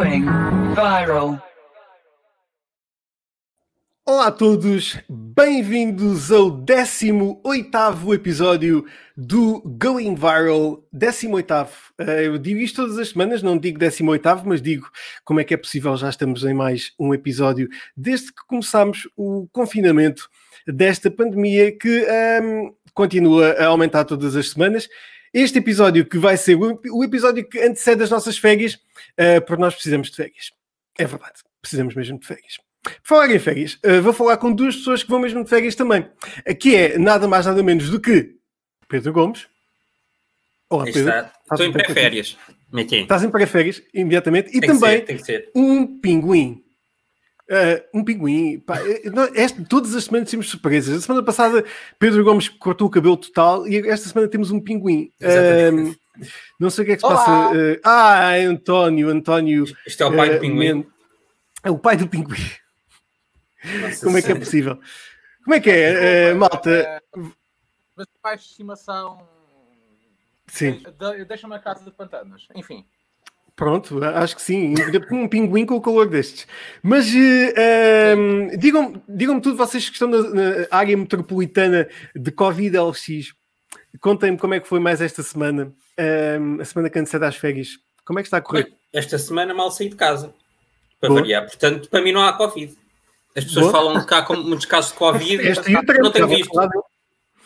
Going viral. Olá a todos, bem-vindos ao 18º episódio do Going Viral, 18º. Eh, Eu digo isto todas as semanas, não digo 18º, mas digo como é que é possível, já estamos em mais um episódio desde que começámos o confinamento desta pandemia que ehm, continua a aumentar todas as semanas. Este episódio que vai ser o episódio que antecede as nossas férias, eh, porque nós precisamos de férias. É verdade, precisamos mesmo de férias. Por falar em férias, uh, vou falar com duas pessoas que vão mesmo de férias também. Aqui é nada mais nada menos do que Pedro Gomes. Olá, Pedro. está. Estou em pré-férias. Estás em pré-férias, imediatamente. E Tem também ser, ser. um pinguim. Uh, um pinguim. Pá, eh, nós- este- todas as semanas temos surpresas. A semana passada Pedro Gomes cortou o cabelo total e esta semana temos um pinguim. Exatamente. Um, não sei o que é que se Olá. passa. Uh, ah, António, António. Isto é o pai uh, do pinguim. Men- É o pai do pinguim. Nossa Como é que é possível? Como é que é, uh, malta? É, Mas mais estimação. Sim. de- Deixa-me a casa de pantanas. Enfim. Pronto, acho que sim. Um pinguim com o calor destes. Mas eh, ehm, digam-me digam tudo, vocês que estão na, na área metropolitana de Covid LX, contem-me como é que foi mais esta semana, ehm, a semana que antecede às férias. Como é que está a correr? Esta semana mal saí de casa. Para Boa. variar. Portanto, para mim não há Covid. As pessoas Boa. falam que há com muitos casos de Covid. Este o treino, não tenho visto.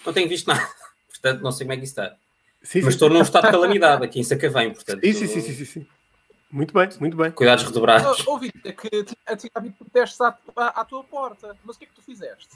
Não tenho visto nada. Portanto, não sei como é que isso está. Sim, Mas sim. estou num estado de calamidade aqui em Sacavém. Portanto, sim, sim, sim, sim, sim. Muito bem, muito bem. cuidados redobrados. Ouvi é que tinha havido protestos à, à, à tua porta. Mas o que é que tu fizeste?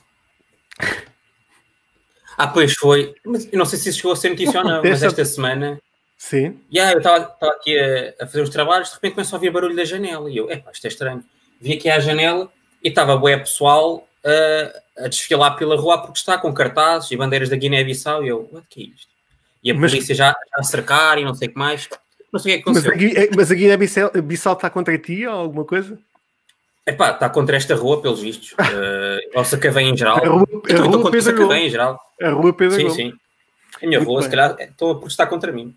Ah, pois foi. Mas eu não sei se isso chegou a ser notícia ou não, mas esta semana. Sim. Yeah, eu estava aqui a, a fazer os trabalhos, de repente começo a ouvir barulho da janela. E eu, epá, isto é estranho. Vim aqui à janela e estava bué pessoal a, a desfilar pela rua porque está com cartazes e bandeiras da Guiné-Bissau. E eu, o que é isto? E a Mas- polícia já a cercar e não sei o que mais. Não sei o que é que Mas a, aconteceu. Gui- mas a Guiné-Bissau Bissau está contra ti ou alguma coisa? Epá, está contra esta rua, pelos vistos. Uh, ou Sacavém em geral. A rua, a também estou rua contra Sacavém em geral. A rua Pedro Sim, Gomes. sim. A minha Muito rua, bem. se calhar, estão a protestar contra mim.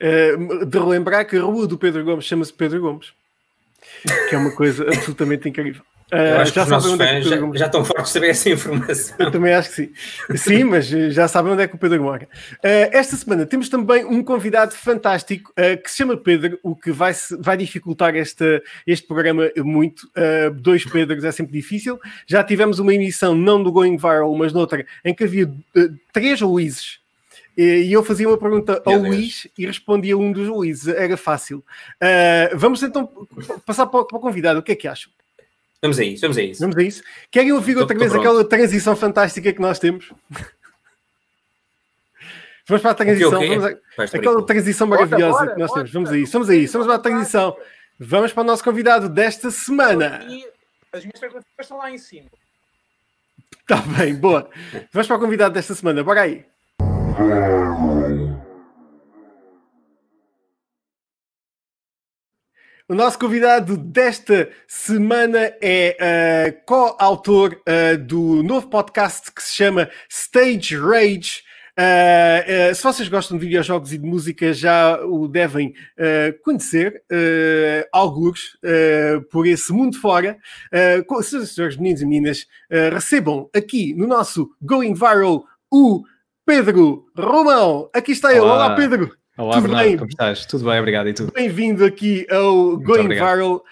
Uh, de relembrar que a rua do Pedro Gomes chama-se Pedro Gomes, que é uma coisa absolutamente incrível. Eu acho que os nossos onde é que o Pedro já, já estão fortes saber essa informação. Eu também acho que sim. Sim, mas uh, já sabem onde é que o Pedro mora. Uh, esta semana temos também um convidado fantástico uh, que se chama Pedro, o que vai, vai dificultar esta, este programa muito. Uh, dois Pedros é sempre difícil. Já tivemos uma emissão, não do Going Viral, mas noutra, em que havia três Luíses. E eu fazia uma pergunta ao. Luís e respondia um dos Luíses. Era fácil. Uh, vamos então passar para o, para o convidado. O que é que acham? Vamos a isso, vamos a isso. Vamos a isso. Querem ouvir Tô- outra tô vez pronto. aquela transição fantástica que nós temos? Vamos para a transição. O quê, o quê? Vamos a- Aquela transição maravilhosa bora, que nós bora. temos. Vamos a isso, vamos a isso. Vamos para a transição. Vamos para o nosso convidado desta semana. As minhas perguntas estão lá em cima. Está bem, boa. Vamos para o convidado desta semana. Bora aí. O nosso convidado desta semana é eh, co-autor eh, do novo podcast que se chama Stage Rage. Eh, eh, se vocês gostam de videojogos e de música, já o devem eh, conhecer, uh, alguns, por esse mundo fora. Uh, e senhores, meninos e meninas, recebam aqui no nosso Going Viral o Pedro Romão. Aqui está ele. Olá. Olá, Pedro. Olá, Tudo Bernardo, bem? como estás? Tudo bem, obrigado. E tu? Bem-vindo aqui ao Going obrigado. Viral.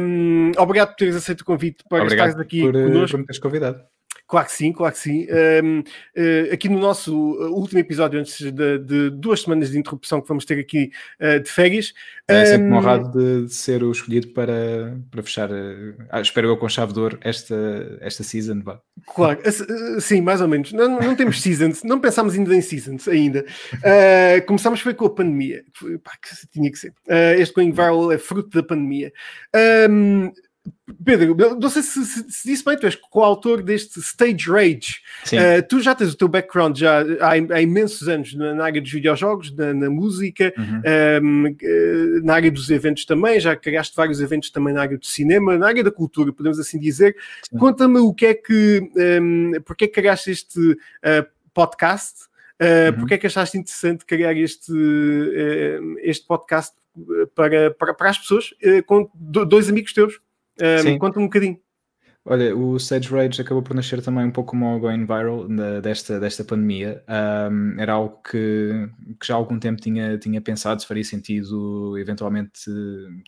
Um, obrigado por teres aceito o convite para obrigado estares aqui por, eh, connosco. por me teres convidado. Claro que sim, claro que sim. Um, eh, aqui no nosso uh, último episódio, antes de, de duas semanas de interrupção que vamos ter aqui uh, de férias. É sempre um, honrado de, de ser o escolhido para, para fechar, eh, ah, espero eu, com chave de ouro esta, esta season. Vá. Claro, eh, eh, sim, mais ou menos. Não, não temos seasons, não pensámos ainda em seasons ainda. Uh, começámos foi com a pandemia, pá, que tinha que ser. Uh, este Going Viral é fruto da pandemia. Um, Pedro, não sei se, se, se disse bem, tu és coautor deste Stage Rage. Uh, tu já tens o teu background já há, há imensos anos na, área dos videojogos, na, na música, Uhum. um, eh, na área dos eventos também, já criaste vários eventos também na área do cinema, na área da cultura, podemos assim dizer. Conta-me o que é que, um, porque é que criaste este uh, podcast, uh, Uhum. porque é que achaste interessante criar este, uh, este podcast para, para, para as pessoas uh, com do, dois amigos teus. Sim. Conta um bocadinho. Olha, o Stage Rage acabou por nascer também um pouco como o Going Viral da- desta, desta pandemia. Um, era algo que, que já há algum tempo tinha, tinha pensado se faria sentido eventualmente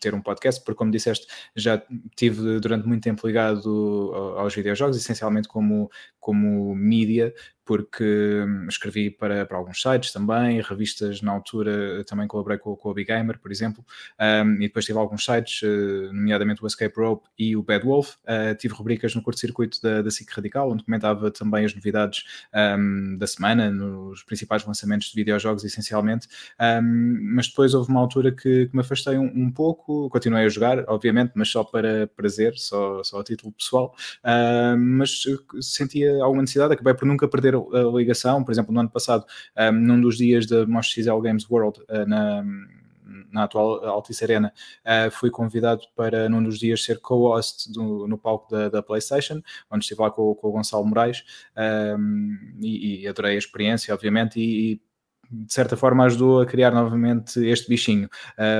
ter um podcast, porque como disseste, já tive durante muito tempo ligado ao- aos videojogos, essencialmente como, como mídia, porque hum, escrevi para, para alguns sites também, revistas na altura, também colaborei com, com o Big Gamer, por exemplo, um, e depois tive alguns sites, eh, nomeadamente o Escape Rope e o Bad Wolf. Uh, tive rubricas no curto-circuito da, da SIC Radical, onde comentava também as novidades um, da semana, nos principais lançamentos de videojogos, essencialmente. Um, mas depois houve uma altura que, que me afastei um, um pouco, continuei a jogar, obviamente, mas só para prazer, só, só a título pessoal. Uh, mas sentia alguma necessidade, acabei por nunca perder a ligação. Por exemplo, no ano passado, um, num dos dias da Mostra XL Games World, uh, na na atual Altice Arena, uh, fui convidado para num dos dias ser co-host no palco da, da, PlayStation, onde estive lá com, com o Gonçalo Moraes um, e, e, adorei a experiência, obviamente, e, e de certa forma ajudou a criar novamente este bichinho.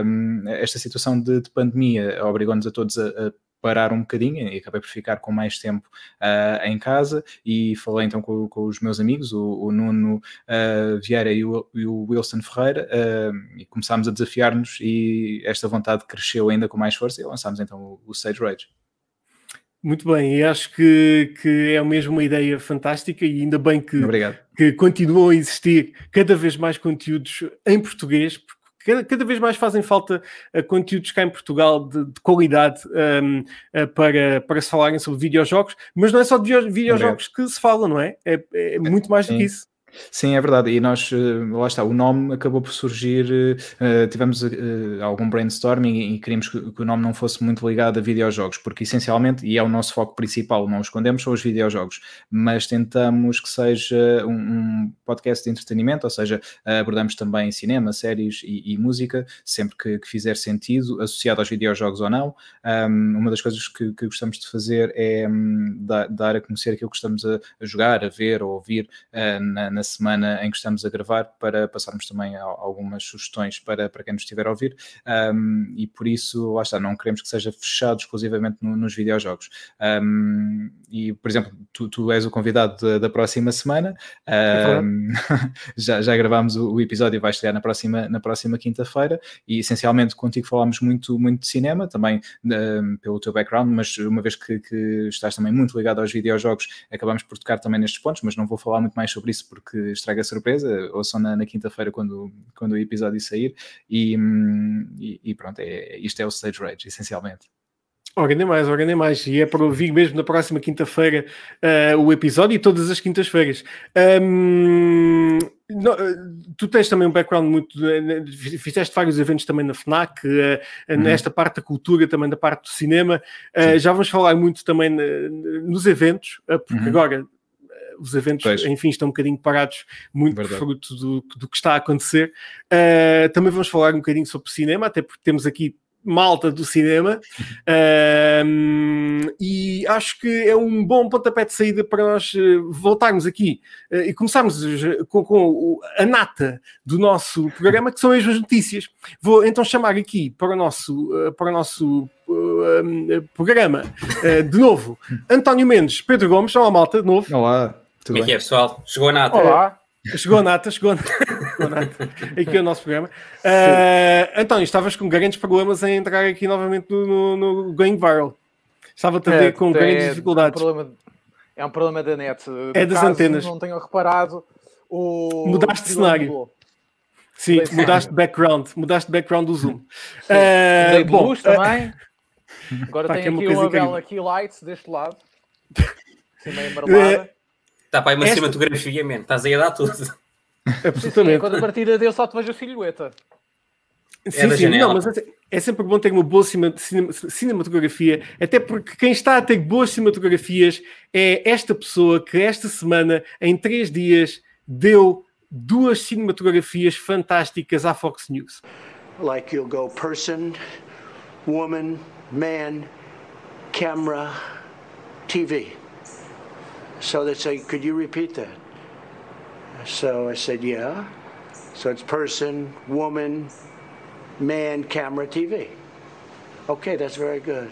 Um, esta situação de, de pandemia obrigou-nos a todos a, a parar um bocadinho e acabei por ficar com mais tempo uh, em casa e falei então com, com os meus amigos, o, o Nuno uh, Vieira e o, e o, Wilson Ferreira uh, e começámos a desafiar-nos e esta vontade cresceu ainda com mais força e lançámos então o, o Sage Rage. Muito bem, e acho que, que é mesmo uma ideia fantástica e ainda bem que, que continuam a existir cada vez mais conteúdos em português, porque Cada, cada, vez mais fazem falta uh, conteúdos cá em Portugal de, de qualidade um, uh, para, para se falarem sobre videojogos, mas não é só de videojogos que se fala, não é? É, é muito mais do que isso. Sim, é verdade. E nós, lá está, o nome acabou por surgir, uh, tivemos uh, algum brainstorming e queríamos que, o nome não fosse muito ligado a videojogos, porque essencialmente, e é o nosso foco principal, não escondemos, são os videojogos, mas tentamos que seja um, podcast de entretenimento, ou seja, abordamos também cinema, séries e, e música, sempre que, que, fizer sentido, associado aos videojogos ou não. Um, uma das coisas que, que, gostamos de fazer é um, dar, a conhecer aquilo que estamos a, a jogar, a ver ou ouvir na, na na semana em que estamos a gravar para passarmos também algumas sugestões para, para quem nos estiver a ouvir. Um, e por isso, lá está, não queremos que seja fechado exclusivamente no, nos videojogos. Um, e, por exemplo, tu, tu és o convidado da, da próxima semana, um, já, já gravámos o, o, episódio, vai chegar na próxima, na próxima quinta-feira. E essencialmente contigo falámos muito, muito de cinema, também pelo teu background, mas uma vez que, que estás também muito ligado aos videojogos, acabamos por tocar também nestes pontos, mas não vou falar muito mais sobre isso porque que estraga a surpresa, ou só na, na quinta-feira quando, quando o episódio sair, e, e, e pronto, é, isto é o Stage Rage, essencialmente. Ora, nem mais, ora, nem mais. E é para ouvir mesmo na próxima quinta-feira uh, o episódio e todas as quintas-feiras. Um, não, tu tens também um background muito. Fizeste vários eventos também na FNAC, uh, uhum. nesta parte da cultura, também da parte do cinema. Já vamos falar muito também nos eventos, porque uhum. agora os eventos, pois. enfim, estão um bocadinho parados, muito Verdade. fruto do, do que está a acontecer. Uh, também vamos falar um bocadinho sobre cinema, até porque temos aqui malta do cinema uh, e acho que é um bom pontapé de saída para nós uh, voltarmos aqui uh, e começarmos com, com, a nata do nosso programa que são as notícias vou então chamar aqui para o nosso para o nosso programa de novo António Mendes, Pedro Gomes, olá malta de novo Olá tudo Como é que é, pessoal? Chegou a nata. Olá. Chegou a nata, chegou a nata. Chegou a nata. Aqui é o nosso programa. Uh, António, estavas com grandes problemas em entrar aqui novamente no, no, no Going Viral. Estava também é, com é, grandes dificuldades. É um, problema, é um problema da net. É das antenas. Não tenho reparado. O Mudaste de cenário. Mudou. Sim, Sim, mudaste de background. Mudaste de background do Zoom. Sim. Uh, bom, luz também. Agora tem aqui uma bela key light deste lado. Assim meio amarelada. Está para aí uma Esta... cinematografia, man. estás aí a dar tudo. Absolutamente. Quando a partida dele só te vejo a silhueta. Sim, é sim, não, mas é, é sempre bom ter uma boa cima, cine, cinematografia, até porque quem está a ter boas cinematografias é esta pessoa que esta semana, em três dias, deu duas cinematografias fantásticas à Fox News. Like you'll go person, woman, man, camera, TV. So they say, could you repeat that? So I said, yeah. So it's person, woman, man, camera, TV. Okay, that's very good.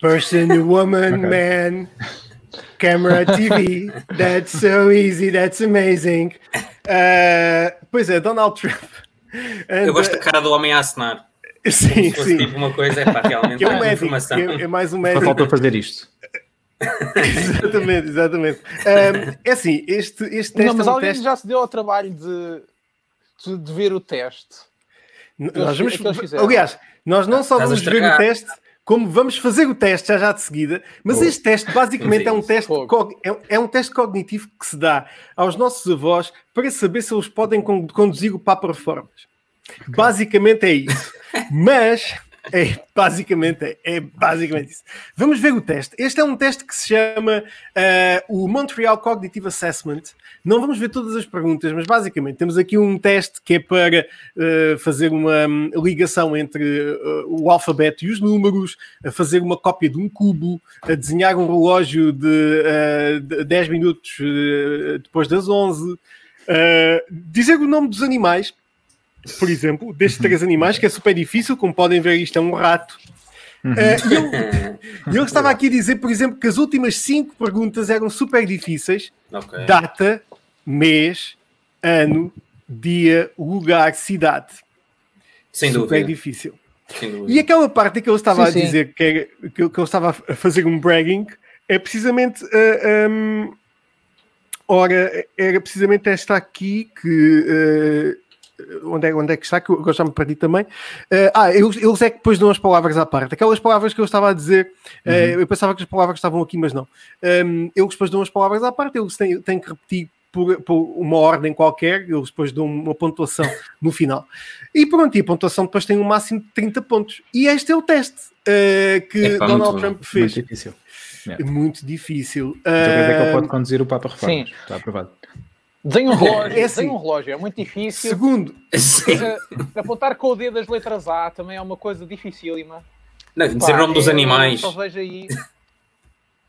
Person, woman, okay. man, camera, TV. That's so easy. That's amazing. Uh, pois é, Donald Trump. And, Eu gosto da cara do homem a assinar. Sim, sim. Tipo uma coisa, é pá, realmente é, um médico, informação. É, é mais um médico. Só falta fazer isto. Exatamente, exatamente. Um, é assim, este, este teste. Não, mas é um alguém teste... já se deu ao trabalho de, de, de ver o teste. Nós vamos, aliás, nós não só vamos ver o teste, como vamos fazer o teste já já de seguida, mas este teste basicamente é um teste, é, é, um teste cognitivo que se dá aos nossos avós para saber se eles podem conduzir o Papa Reformas. Okay. Basicamente é isso. mas é, basicamente, é, é, basicamente isso. Vamos ver o teste. Este é um teste que se chama uh, o Montreal Cognitive Assessment. Não vamos ver todas as perguntas, mas basicamente temos aqui um teste que é para uh, fazer uma um, ligação entre uh, o alfabeto e os números, fazer uma cópia de um cubo, desenhar um relógio de, de 10 minutos depois das 11, dizer o nome dos animais por exemplo, destes três animais, que é super difícil, como podem ver, isto é um rato. Uh, eu, eu estava aqui a dizer, por exemplo, que as últimas cinco perguntas eram super difíceis: okay. data, mês, ano, dia, lugar, cidade. Sem super dúvida. difícil. E aquela parte que eu estava sim, a dizer que, era, que, eu, que, eu estava a fazer um bragging é precisamente. Uh, eh, um, ehm, ora, era precisamente esta aqui que. Uh, onde é, onde é que está, que eu, já me perdi também. Uh, ah, eles, eles, é que depois dão as palavras à parte. Aquelas palavras que eu estava a dizer, uh, uhum. eu pensava que as palavras estavam aqui, mas não. Um, ehm, eles depois dão as palavras à parte, eles têm, têm que repetir por, por, uma ordem qualquer, eles depois dão uma pontuação no final. E pronto, e a pontuação depois tem um máximo de 30 pontos. E este é o teste uh, que é, Donald muito, Trump fez. Muito difícil. É. Muito difícil. Então quer dizer que ele pode conduzir o Papa Reformas. Sim. Está aprovado. Desenha um relógio, é assim, um relógio, é muito difícil. Segundo, uh, apontar com o dedo as letras A também é uma coisa dificílima. Não, dizer o nome dos animais. Só vejo aí.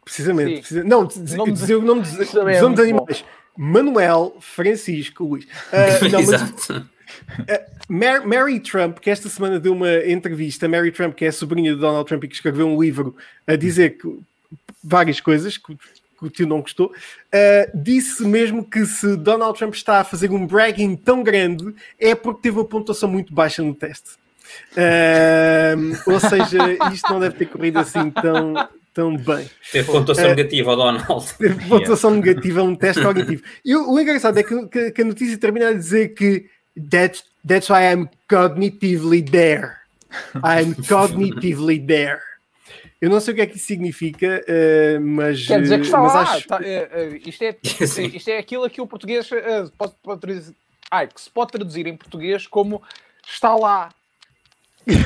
Precisamente. Precisa... Não, dizer o nome dos, dos é dos animais. Manuel Francisco Luís. Uh, não, mas, uh, Mary Trump, que esta semana deu uma entrevista, Mary Trump, que é a sobrinha de Donald Trump e que escreveu um livro a dizer que várias coisas, que o tio não gostou, uh, disse mesmo que se Donald Trump está a fazer um bragging tão grande é porque teve uma pontuação muito baixa no teste. Uh, ou seja, isto não deve ter corrido assim tão, tão bem. Teve pontuação uh, negativa, Donald. Teve pontuação yeah. negativa, um teste cognitivo. E o, o engraçado é que, que, que, a notícia termina a dizer que that's, that's why I'm cognitively there. I'm cognitively there. Eu não sei o que é que isso significa, uh, mas. Quer dizer que está lá. Acho... Tá, uh, uh, isto, é, isto é aquilo que o português pode, pode traduzir, ai, que se pode traduzir em português como está lá.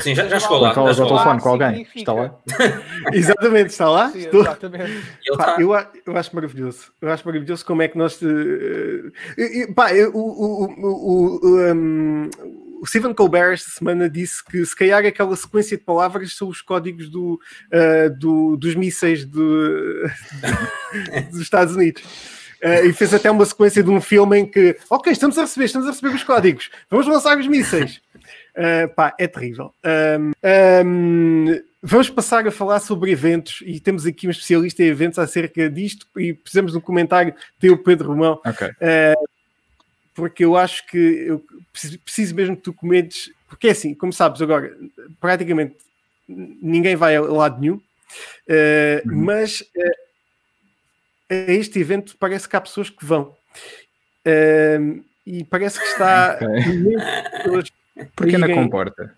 Sim, já, já chegou lá. Falas ao telefone com alguém. Está lá. exatamente, está lá. Sim, Estou... Exatamente. Pá, eu, eu acho maravilhoso. Eu acho maravilhoso como é que nós. Uh, pá, o, o, o, o um, o Stephen Colbert esta semana disse que se calhar aquela sequência de palavras são os códigos do, uh, do dos mísseis do, dos Estados Unidos. Uh, e fez até uma sequência de um filme em que, ok, estamos a receber, estamos a receber os códigos, vamos lançar os mísseis. Uh, pá, é terrível. Um, um, vamos passar a falar sobre eventos e temos aqui um especialista em eventos acerca disto e precisamos de um comentário teu, Pedro Romão. Okay. Uh, porque eu acho que eu preciso mesmo que tu comentes, porque é assim, como sabes agora, praticamente ninguém vai a lado nenhum, uh, uhum. mas uh, a este evento parece que há pessoas que vão. Uh, e parece que está okay. Porque na comporta.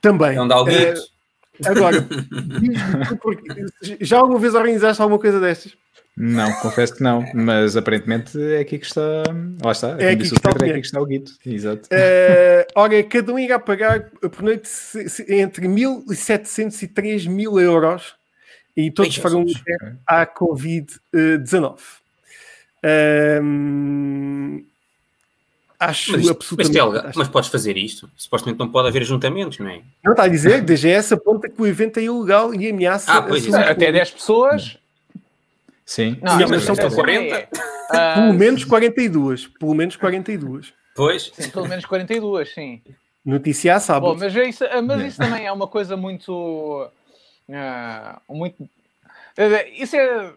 Também. Não dá o Agora, já alguma vez organizaste alguma coisa destas? Não, confesso que não, mas aparentemente é aqui que está. Lá está, é aqui, que está, Pedro, é aqui que está o guito. Exato. Uh, ora, cada um irá pagar por noite entre 1.700 e 3 mil euros e todos farão um à Covid-19. Um, acho mas, absolutamente. Mas, acho. mas podes fazer isto? Supostamente não pode haver ajuntamentos, não é? Não está a dizer, DGS aponta que o evento é ilegal e ameaça. Ah, pois, até 10 pessoas. Sim. Não, não mas são para 40? É, pelo menos 42. Pelo menos 42. Pois. Sim, pelo menos 42, sim. Noticiar sábado. Bom, mas, é isso, mas isso também é uma coisa muito. Uh, muito. Isso é.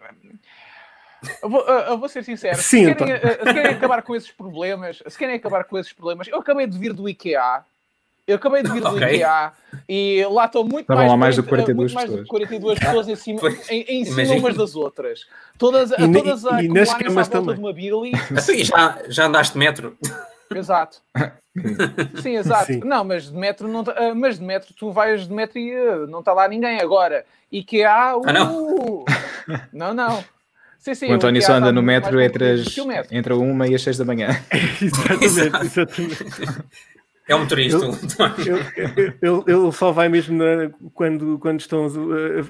Eu vou, eu vou, ser sincero. Sim, se, querem, então. se querem acabar com esses problemas, se querem acabar com esses problemas, eu acabei de vir do IKEA eu acabei de vir do okay. IKEA e lá estão muito Estavam mais, lá mais de 42 muito pessoas. 42 pessoas em cima, em, em cima umas das outras. Todas, e, todas a e nas camas também. de uma Billy. Assim, já, já andaste metro? Exato. Sim, exato. Sim. Não, mas de metro não tá, ah, mas de metro tu vais de metro e uh, não está lá ninguém agora. IKEA, uh, ah, não? não, não. Sim, sim, o António só anda no metro entre, as, entre uma e as seis da manhã. exatamente, exatamente. É um motorista. Ele, ele, só vai mesmo na, quando, quando estão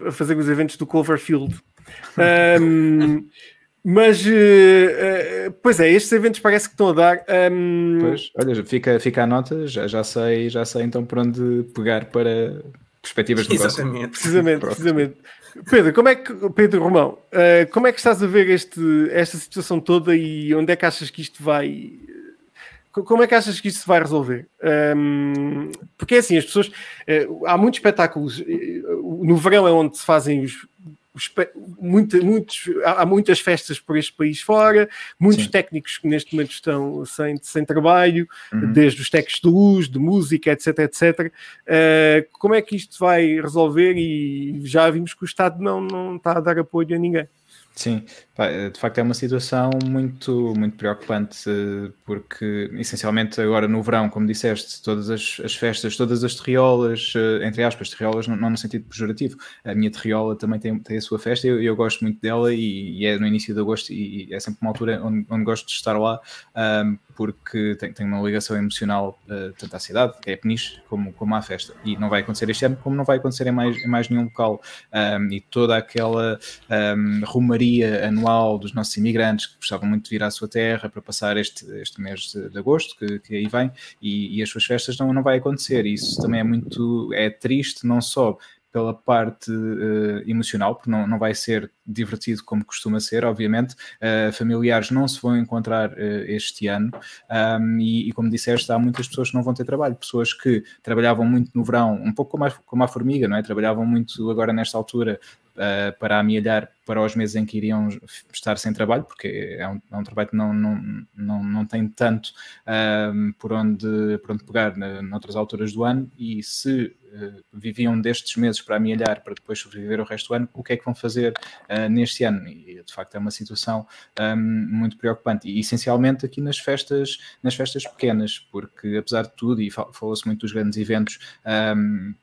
a, fazer os eventos do Cloverfield. Um, mas, uh, pois é, estes eventos parece que estão a dar. Um... Pois, olha, fica, fica a nota, já, já, sei, já sei então por onde pegar para perspectivas de negócio. Exatamente, precisamente, precisamente. Pedro, como é que, Pedro Romão, uh, como é que estás a ver este, esta situação toda e onde é que achas que isto vai, como é que achas que isto se vai resolver? Um, porque é assim, as pessoas. Uh, há muitos espetáculos. Uh, no verão é onde se fazem os. os muita, muitos, há muitas festas por este país fora, muitos Sim. técnicos que neste momento estão sem, sem trabalho, uhum. desde os técnicos de luz, de música, etc. etc. Uh, como é que isto vai resolver? E já vimos que o Estado não, não está a dar apoio a ninguém. Sim, eh, de facto é uma situação muito, muito preocupante, eh, porque essencialmente agora no verão, como disseste, todas as, as festas, todas as terriolas, eh, entre aspas, terriolas não, não, no sentido pejorativo, a minha terriola também tem, tem a sua festa eu, eu, gosto muito dela e, e, é no início de agosto e, é sempre uma altura onde, onde gosto de estar lá, um, porque tem, uma ligação emocional uh, tanto à cidade, que é Peniche, como, como à festa. E não vai acontecer este ano, como não vai acontecer em mais, em mais nenhum local. Um, e toda aquela um, rumaria anual dos nossos imigrantes que gostavam muito de vir à sua terra para passar este, este mês de, de agosto, que, que aí vem, e, e, as suas festas não, não vai acontecer. Isso também é muito é triste, não só pela parte uh, emocional, porque não, não vai ser divertido como costuma ser, obviamente. Uh, familiares não se vão encontrar uh, este ano um, e, e, como disseste, há muitas pessoas que não vão ter trabalho, pessoas que trabalhavam muito no verão, um pouco como a, como a formiga, não é? Trabalhavam muito agora nesta altura uh, para amealhar para os meses em que iriam estar sem trabalho, porque é um, é um trabalho que não, não, não, não tem tanto uh, por, onde, por onde pegar na, noutras alturas do ano, e se uh, viviam destes meses para amealhar para depois sobreviver o resto do ano, o que é que vão fazer uh, neste ano? E de facto é uma situação um, muito preocupante, e essencialmente aqui nas festas, nas festas pequenas, porque apesar de tudo, e falou-se muito dos grandes eventos. Um,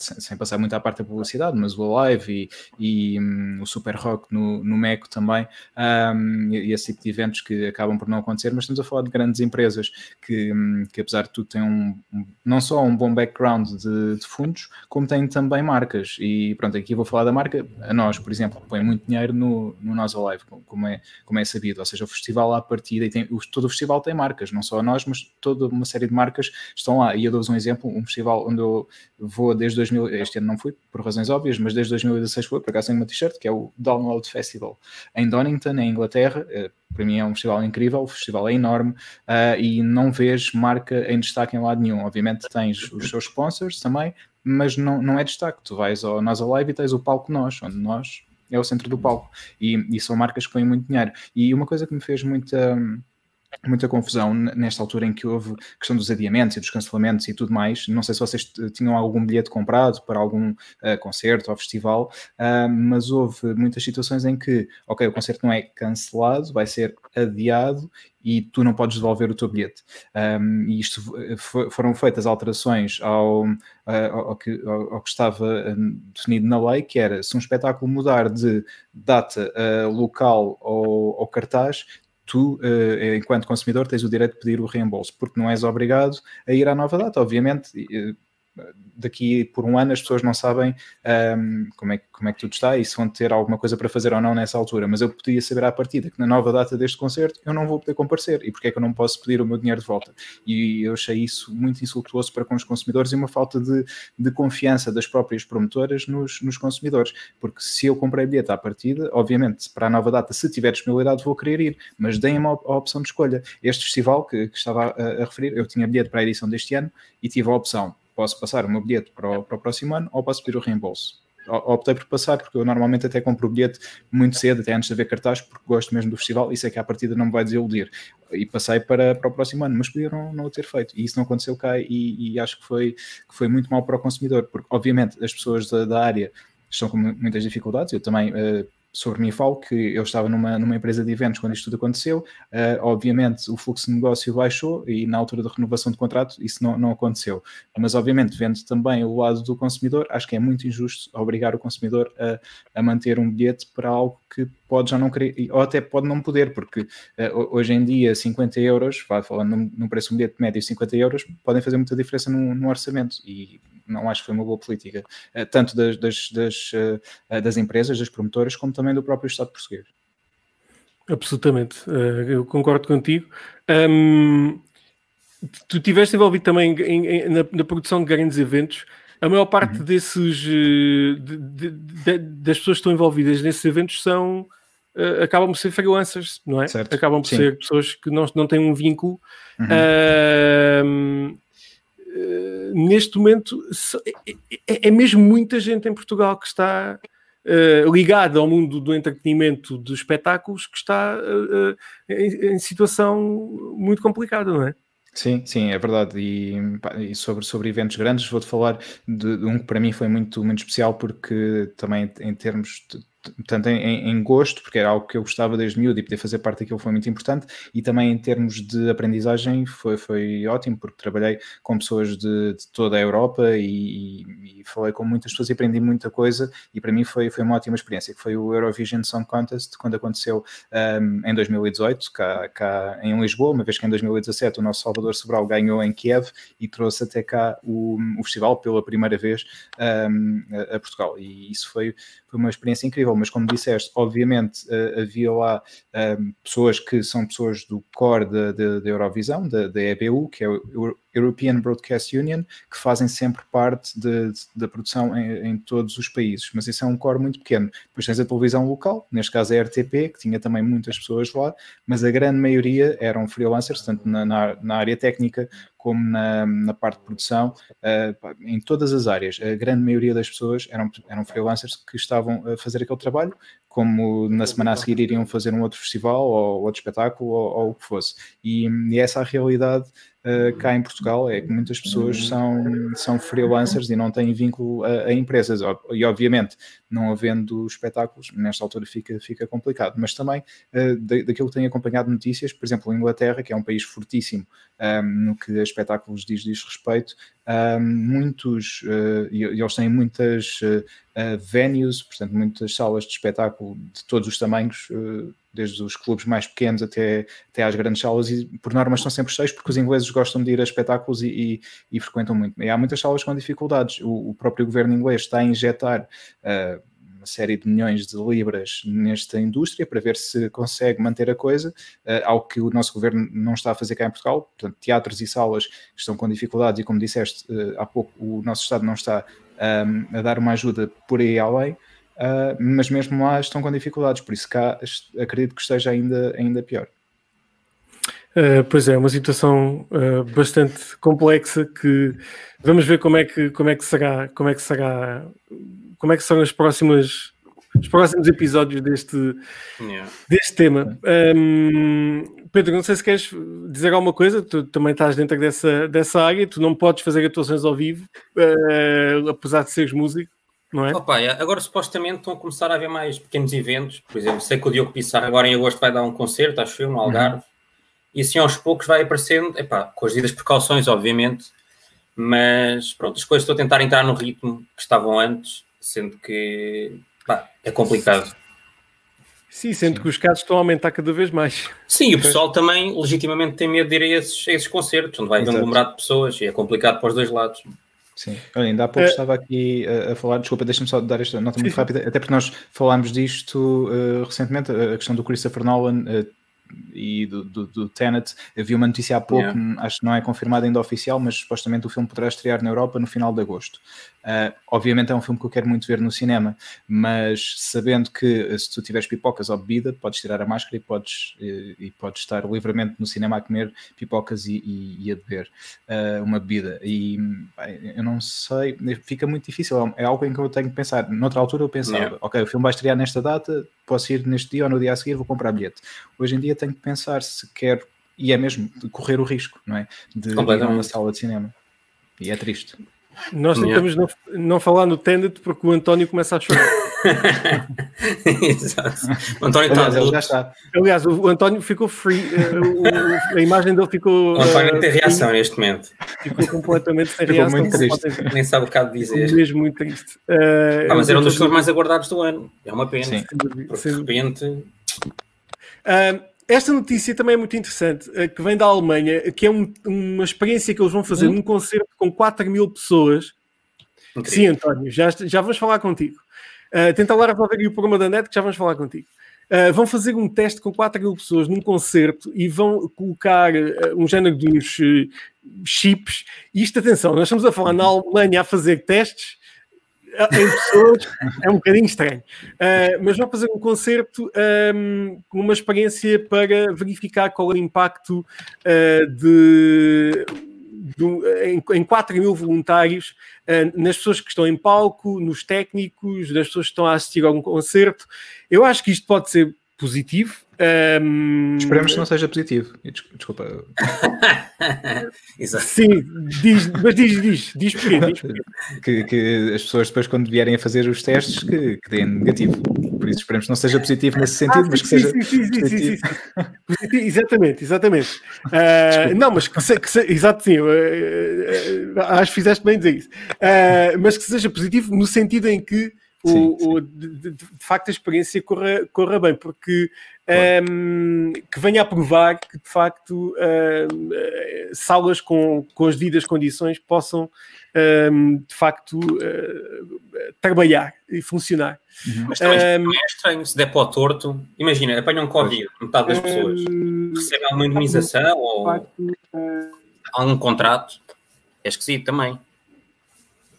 sem passar muito à parte da publicidade, mas o Alive e, e um, o Super Rock no, no Meco também, um, e, esse tipo de eventos que acabam por não acontecer, mas estamos a falar de grandes empresas que, um, que apesar de tudo, têm um, não só um bom background de, de, fundos, como têm também marcas. E pronto, aqui vou falar da marca, a nós, por exemplo, põe muito dinheiro no, no Nós Alive, como é, como é sabido, ou seja, o festival à partida, e tem, todo o festival tem marcas, não só a nós, mas toda uma série de marcas estão lá. E eu dou-vos um exemplo, um festival onde eu vou desde 2000, este ano não fui, por razões óbvias, mas desde 2016 foi, por acaso tenho uma t-shirt, que é o Download Festival, em Donington, em Inglaterra. Eh, para mim é um festival incrível, o festival é enorme uh, e não vês marca em destaque em lado nenhum. Obviamente tens os seus sponsors também, mas não, não é destaque. Tu vais ao Nós Live e tens o palco Nós, onde nós é o centro do palco. E, e são marcas que põem muito dinheiro. E uma coisa que me fez muita. Um, muita confusão nesta altura em que houve questão dos adiamentos e dos cancelamentos e tudo mais. Não sei se vocês tinham algum bilhete comprado para algum uh, concerto ou festival, uh, mas houve muitas situações em que, ok, o concerto não é cancelado, vai ser adiado e tu não podes devolver o teu bilhete. Um, e isto foram feitas alterações ao, ao, que, ao, que, estava definido na lei, que era se um espetáculo mudar de data, uh, local ou, ou cartaz, tu, uh, enquanto consumidor, tens o direito de pedir o reembolso, porque não és obrigado a ir à nova data. Obviamente, uh, daqui por um ano as pessoas não sabem um, como, é, como é que tudo está e se vão ter alguma coisa para fazer ou não nessa altura. Mas eu podia saber à partida que na nova data deste concerto eu não vou poder comparecer e porque é que eu não posso pedir o meu dinheiro de volta. E eu achei isso muito insultuoso para com os consumidores e uma falta de, de confiança das próprias promotoras nos, nos consumidores. Porque se eu comprei bilhete à partida, obviamente para a nova data, se tiver disponibilidade, vou querer ir, mas deem-me a, a opção de escolha. Este festival que, que estava a, a referir, eu tinha bilhete para a edição deste ano e tive a opção posso passar o meu bilhete para o, para o próximo ano ou posso pedir o reembolso. Optei por passar porque eu normalmente até compro o bilhete muito cedo, até antes de haver cartaz, porque gosto mesmo do festival e sei que a partida não me vai desiludir. E passei para, para o próximo ano, mas podiam não o ter feito. E isso não aconteceu cá e, e acho que foi, que foi muito mal para o consumidor, porque obviamente as pessoas da, da área estão com muitas dificuldades. Eu também uh, sobre mim falo que eu estava numa, numa empresa de eventos quando isto tudo aconteceu. Uh, obviamente, o fluxo de negócio baixou e na altura da renovação de contrato isso não, não aconteceu. Mas, obviamente, vendo também o lado do consumidor, acho que é muito injusto obrigar o consumidor a, a manter um bilhete para algo que pode já não querer, ou até pode não poder, porque uh, hoje em dia 50 euros, falando num, num preço um bilhete médio 50 euros, podem fazer muita diferença no, no orçamento e não acho que foi uma boa política, uh, tanto das, das, das, uh, das, empresas, das promotoras, como também do próprio Estado português. Absolutamente, eu concordo contigo. Tu estiveste envolvido também em, em, na, na, produção de grandes eventos. A maior parte uhum. desses de, de, de, das pessoas que estão envolvidas nesses eventos são acabam por ser freelancers, não é? Certo. Acabam por Sim. ser pessoas que não, não têm um vínculo. Uhum. Uh, neste momento é, é, é, mesmo muita gente em Portugal que está uh, ligada ao mundo do entretenimento de espetáculos que está em, em situação muito complicada, não é? Sim, sim, é verdade. E, e, sobre, sobre eventos grandes, vou-te falar de, de, um que para mim foi muito, muito especial, porque também em termos de, tanto em, em, gosto, porque era algo que eu gostava desde miúdo e poder fazer parte daquilo foi muito importante, e também em termos de aprendizagem foi, foi ótimo, porque trabalhei com pessoas de, de toda a Europa e, e, falei com muitas pessoas e aprendi muita coisa, e para mim foi, foi uma ótima experiência, que foi o Eurovision Song Contest, quando aconteceu um, em 2018, cá, cá em Lisboa, uma vez que em 2017 o nosso Salvador Sobral ganhou em Kiev e trouxe até cá o, o festival pela primeira vez um, a, a Portugal, e isso foi, foi uma experiência incrível, mas como disseste, obviamente uh, havia lá um, pessoas que são pessoas do core da Eurovisão, da EBU, que é o European Broadcast Union, que fazem sempre parte da produção em, em, todos os países, mas isso é um core muito pequeno. Depois tens a televisão local, neste caso a RTP, que tinha também muitas pessoas lá, mas a grande maioria eram freelancers, tanto na, na, na área técnica como na, na parte de produção, uh, em todas as áreas. A grande maioria das pessoas eram, eram freelancers que estavam a fazer aquele trabalho, como na semana a seguir iriam fazer um outro festival ou outro espetáculo ou, ou o que fosse. E, e essa é a realidade uh, cá em Portugal é que muitas pessoas são, são freelancers e não têm vínculo a, a, empresas. E obviamente, não havendo espetáculos, nesta altura fica, fica complicado. Mas também uh, daquilo que tenho acompanhado notícias, por exemplo, a Inglaterra, que é um país fortíssimo um, no que a espetáculos diz, diz respeito, um, muitos, uh, e eles têm muitas uh, venues, portanto, muitas salas de espetáculo de todos os tamanhos, uh, desde os clubes mais pequenos até, até às grandes salas, e por norma estão sempre cheios, porque os ingleses gostam de ir a espetáculos e, e, e frequentam muito. E há muitas salas com dificuldades. O, o próprio governo inglês está a injetar. Uh, uma série de milhões de libras nesta indústria para ver se consegue manter a coisa, uh, algo que o nosso governo não está a fazer cá em Portugal. Portanto, teatros e salas estão com dificuldades e, como disseste uh, há pouco, o nosso Estado não está um, a dar uma ajuda por aí além, uh, mas mesmo lá estão com dificuldades, por isso cá acredito que esteja ainda, ainda pior. Uh, pois é, uma situação uh, bastante complexa que vamos ver como é que como é que será como é que será como é que são as próximas os próximos episódios deste, yeah. deste tema. Um, Pedro, não sei se queres dizer alguma coisa, tu também estás dentro dessa, dessa área, tu não podes fazer atuações ao vivo, uh, apesar de seres músico, não é? Opa, agora supostamente estão a começar a haver mais pequenos eventos, por exemplo, sei que o Diogo Pissarro agora em agosto vai dar um concerto, acho eu, no Algarve, uhum. e assim aos poucos vai aparecendo, epá, com as devidas precauções, obviamente, mas pronto, as coisas estão a tentar entrar no ritmo que estavam antes, sendo que pá, é complicado. Sim, sendo Sim. que os casos estão a aumentar cada vez mais. Sim, e o pessoal também legitimamente tem medo de ir a esses, a esses concertos, onde vai haver um aglomerado de pessoas e é complicado para os dois lados. Sim, Olha, ainda há pouco Eh, estava aqui a, a falar, desculpa, deixa-me só dar esta nota muito Sim, rápida, até porque nós falámos disto eh, recentemente, a questão do Christopher Nolan eh, e do, do, do Tenet. Havia uma notícia há pouco, Yeah. acho que não é confirmada ainda oficial, mas supostamente o filme poderá estrear na Europa no final de agosto. Ah, obviamente é um filme que eu quero muito ver no cinema, mas sabendo que eh, se tu tiveres pipocas ou bebida, podes tirar a máscara e podes, eh, e podes estar livremente no cinema a comer pipocas e, e- e a beber ah, uma bebida. E bem, eu não sei, fica muito difícil. É algo em que eu tenho que pensar. Noutra altura eu pensava, Yeah. ok, o filme vai estrear nesta data, posso ir neste dia ou no dia a seguir, vou comprar bilhete. Hoje em dia tenho que pensar se quero, e é mesmo, correr o risco, não é? De ir a uma sala de cinema. E é triste. Nós Yeah. tentamos não, não falar no Tenet porque o António começa a chorar. Exato. O António está Aliás, ele já está. Aliás, o, António ficou free, eh, o- a imagem dele ficou, O António eh, não tem reação neste momento. ficou completamente sem Ficou reação. muito triste. Nem sabe o que há de dizer. mesmo muito triste. Eh, Ah, mas era um dos filmes mais aguardados do ano. É uma pena. Sim. Porque de repente. Ah, esta notícia também é muito interessante, ah, que vem da Alemanha, que é um- uma experiência que eles vão fazer num concerto com 4 mil pessoas. incrível. Sim, António, já, já vamos falar contigo. Ah, tenta lá resolver o problema da net, que já vamos falar contigo. Ah, vão fazer um teste com 4 mil pessoas num concerto e vão colocar ah, um género de uns eh, chips. E isto, atenção, nós estamos a falar na Alemanha a fazer testes em pessoas, é um bocadinho estranho. Ah, mas vão fazer um concerto ahm, com uma experiência para verificar qual é o impacto ah, de, em, em 4 mil voluntários ah, nas pessoas que estão em palco, nos técnicos, nas pessoas que estão a assistir a um concerto. Eu acho que isto pode ser positivo. Ahm, Esperemos que não seja positivo. Des- Desculpa. Exato. Sim, diz, mas diz, diz, diz porquê, diz porquê. que, que as pessoas depois quando vierem a fazer os testes que, que deem negativo. Por isso esperemos que não seja positivo nesse sentido, Ah, mas que sim, seja sim, sim, sim, sim, positivo. sim, sim. Positivo, Exatamente, exatamente. Ah, não, mas que, se, que se- exato, sim, eh, eh, acho que fizeste bem dizer isso. Ah, mas que seja positivo no sentido em que o, Sim, sim. o- de, de- de facto a experiência corra, corra bem, porque ehm, que venha a provar que de facto ehm, eh, salas com, com as devidas condições possam ehm, de facto eh, trabalhar e funcionar. Mas também Ehm, é estranho. Se der para o torto, imagina, apanham Covid, metade das pessoas. Recebem alguma indemnização de ou eh, algum contrato. É esquisito também.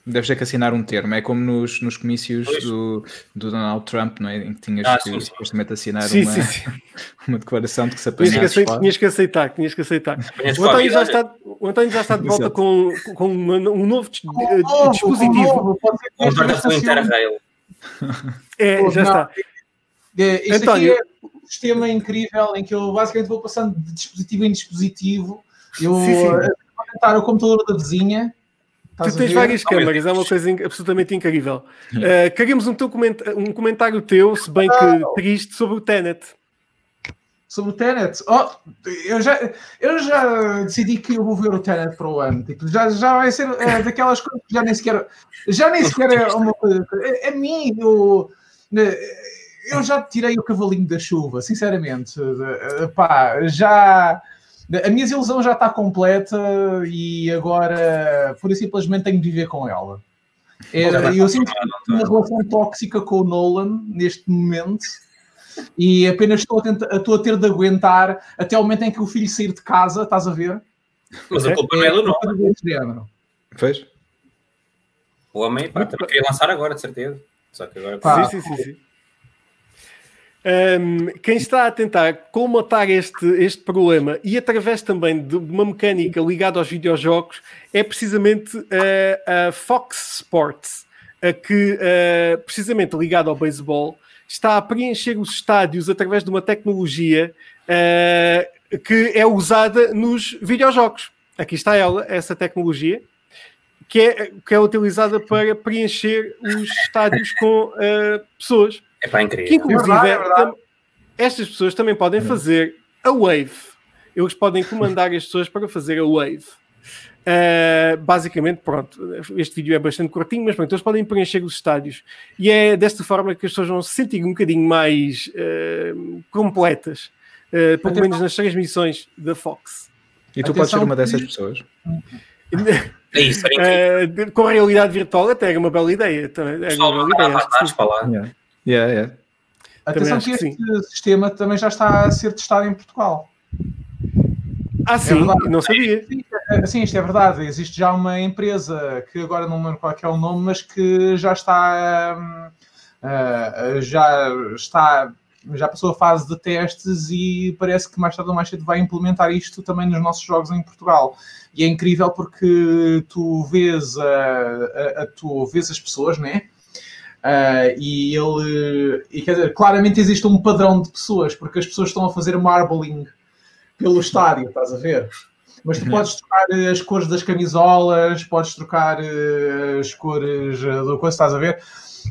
Deves ter que assinar um termo. É como nos, nos comícios do, do Donald Trump, não é? em que tinhas Ah, que sim, supostamente assinar Sim, uma, sim, sim. uma declaração de que se Tinhas que, tinhas que aceitar, tinhas que aceitar. O António, já está, o António já está de volta Exato. com, com uma- um novo eh, Novo, dispositivo. novo, pode ser que vamos esta guardar o vez funcione. Interrail. É, Pô, já não. está. É, Isto António. aqui é um sistema incrível em que eu basicamente vou passando de dispositivo em dispositivo. Eu Sim, sim. eh, vou tentar o computador da vizinha. Estás Tu tens várias câmaras, é uma coisa in- absolutamente incrível. Uh, queremos um, teu coment- um comentário teu, se bem que triste, sobre o Tenet. Sobre o Tenet. Oh, eu, já, eu já decidi que eu vou ver o Tenet para o ano. Tipo, já, já vai ser eh, daquelas coisas que já nem sequer. Já nem sequer é uma coisa. A, a mim, eu, eh, eu já tirei o cavalinho da chuva, sinceramente. Eh, Pá, já. A minha ilusão já está completa e agora, pura e simplesmente, tenho de viver com ela. É, eu sinto uma relação tóxica com o Nolan neste momento e apenas estou a, tentar, estou a ter de aguentar até o momento em que o filho sair de casa, estás a ver? Mas a culpa não é do género. Pois? O homem, pá, também queria lançar agora, de certeza. Só que agora. Pá. sim, sim, sim, sim. Um, quem está a tentar colmatar este, este problema e através também de uma mecânica ligada aos videojogos é precisamente uh, a Fox Sports, a que, uh, precisamente ligada ao beisebol, está a preencher os estádios através de uma tecnologia uh, que é usada nos videojogos. Aqui está ela, essa tecnologia, que é, que é utilizada para preencher os estádios com pessoas. É pá, Que incrível. inclusive É verdade, é estas pessoas também podem fazer a wave. Eles podem comandar as pessoas para fazer a wave. Uh, basicamente, pronto, este vídeo é bastante curtinho, mas pronto, eles podem preencher os estádios e é desta forma que as pessoas vão se sentir um bocadinho mais uh, completas, uh, pelo Atenção. menos nas transmissões da Fox. E tu podes ser uma dessas que- pessoas. É isso. Eh, de- com a realidade virtual até era uma bela ideia. também, Era Só uma bela ideia. que para lá. Yeah. Yeah. Atenção acho que que este sistema também já está a ser testado em Portugal. Ah, sim, verdade. não sabia. Sim, é- Sim, isto é verdade. Existe já uma empresa que agora não me lembro qual é é o nome, mas que já está hum, ah, já está já passou a fase de testes e parece que mais tarde ou mais cedo vai implementar isto também nos nossos jogos em Portugal. E é incrível porque tu vês, a, a- a- tu vês as pessoas, né? Ah, e ele e quer dizer, claramente existe um padrão de pessoas, porque as pessoas estão a fazer marbling pelo estádio, estás a ver? Mas tu podes trocar eh, as cores das camisolas, podes trocar eh, as cores eh, do coisa, estás a ver?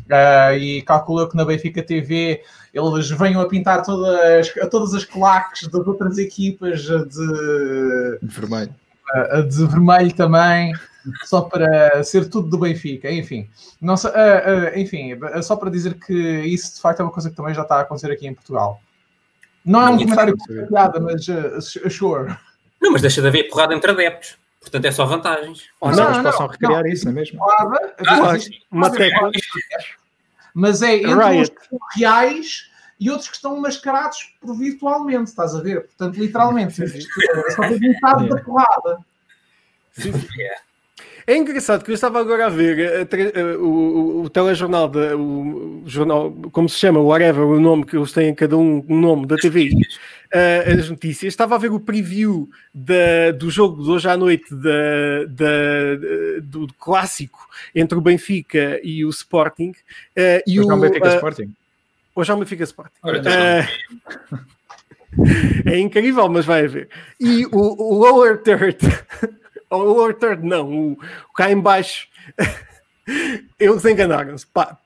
Ah, e calculo que na Benfica TV eles venham a pintar todas, todas as claques das outras equipas eh, de, Vermelho. a de vermelho também, só para ser tudo do Benfica, enfim. Não sei, ah, ah, enfim, é só para dizer que isso de facto é uma coisa que também já está a acontecer aqui em Portugal. Não é um comentário não piada, mas ah, sure. Não, mas deixa de haver porrada entre adeptos. Portanto, é só vantagens. Ou Não, não, eles não, possam não. recriar isso, não é mesmo? Porrada, Ah, Uma tecla. mas é entre Riot. os que são reais e outros que estão mascarados por virtualmente, estás a ver? Portanto, literalmente, existe, é só metade da porrada. É engraçado que eu estava agora a ver a tra- a- o, o, o telejornal, da, o, o jornal, como se chama, whatever, o nome que eles têm, cada um um nome da TVI, eh, as notícias. Estava a ver o preview da- do jogo de hoje à noite da, da- do, do clássico entre o Benfica e o Sporting. eh, e Mas não o, Benfica eh, Sporting. Hoje é o Benfica Sporting. Ora, então, Eh, é incrível, mas vai haver. E o, o lower third, o third não, o, cá em baixo, eles enganaram-se. Pá,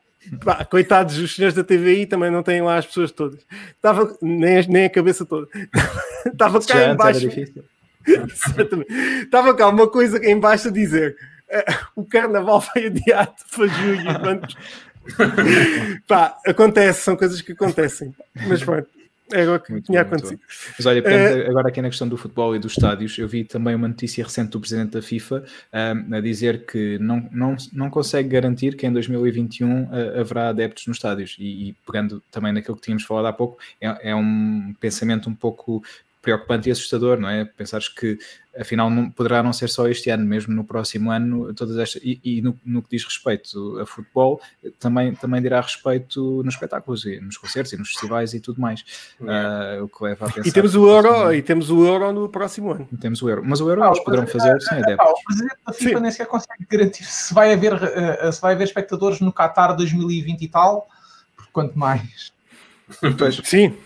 pá, coitados, os senhores da TVI também não têm lá as pessoas todas. Estava nem, a- nem a cabeça toda. Estava cá em antes era baixo. difícil. Exatamente. Estava cá uma coisa em baixo a dizer eh, o carnaval foi adiado para julho. Pá, acontece, são coisas que acontecem. Mas pronto, era o que Muito tinha bom, acontecido. Mas olha, pegando agora aqui na questão do futebol e dos estádios, eu vi também uma notícia recente do presidente da FIFA ahm, a dizer que não, não, não consegue garantir que em 2021 ah, haverá adeptos nos estádios. E, e pegando também naquilo que tínhamos falado há pouco, é, é um pensamento um pouco preocupante e assustador, não é? Pensares que afinal não, poderá não ser só este ano, mesmo no próximo ano, todas estas, e, e no, no que diz respeito a futebol, também, também dirá respeito nos espetáculos, e nos concertos e nos festivais e tudo mais. Ah, o que leva a pensar E temos o Euro, ano- e temos o Euro no próximo ano. temos o Euro, mas o Euro Ah, eles poderão fazer sem Pá, adeptos. o presidente da FIFA nem sequer consegue garantir se vai haver, eh, se vai haver espectadores no Qatar 2020 e tal, porque quanto mais. Pois, Sim.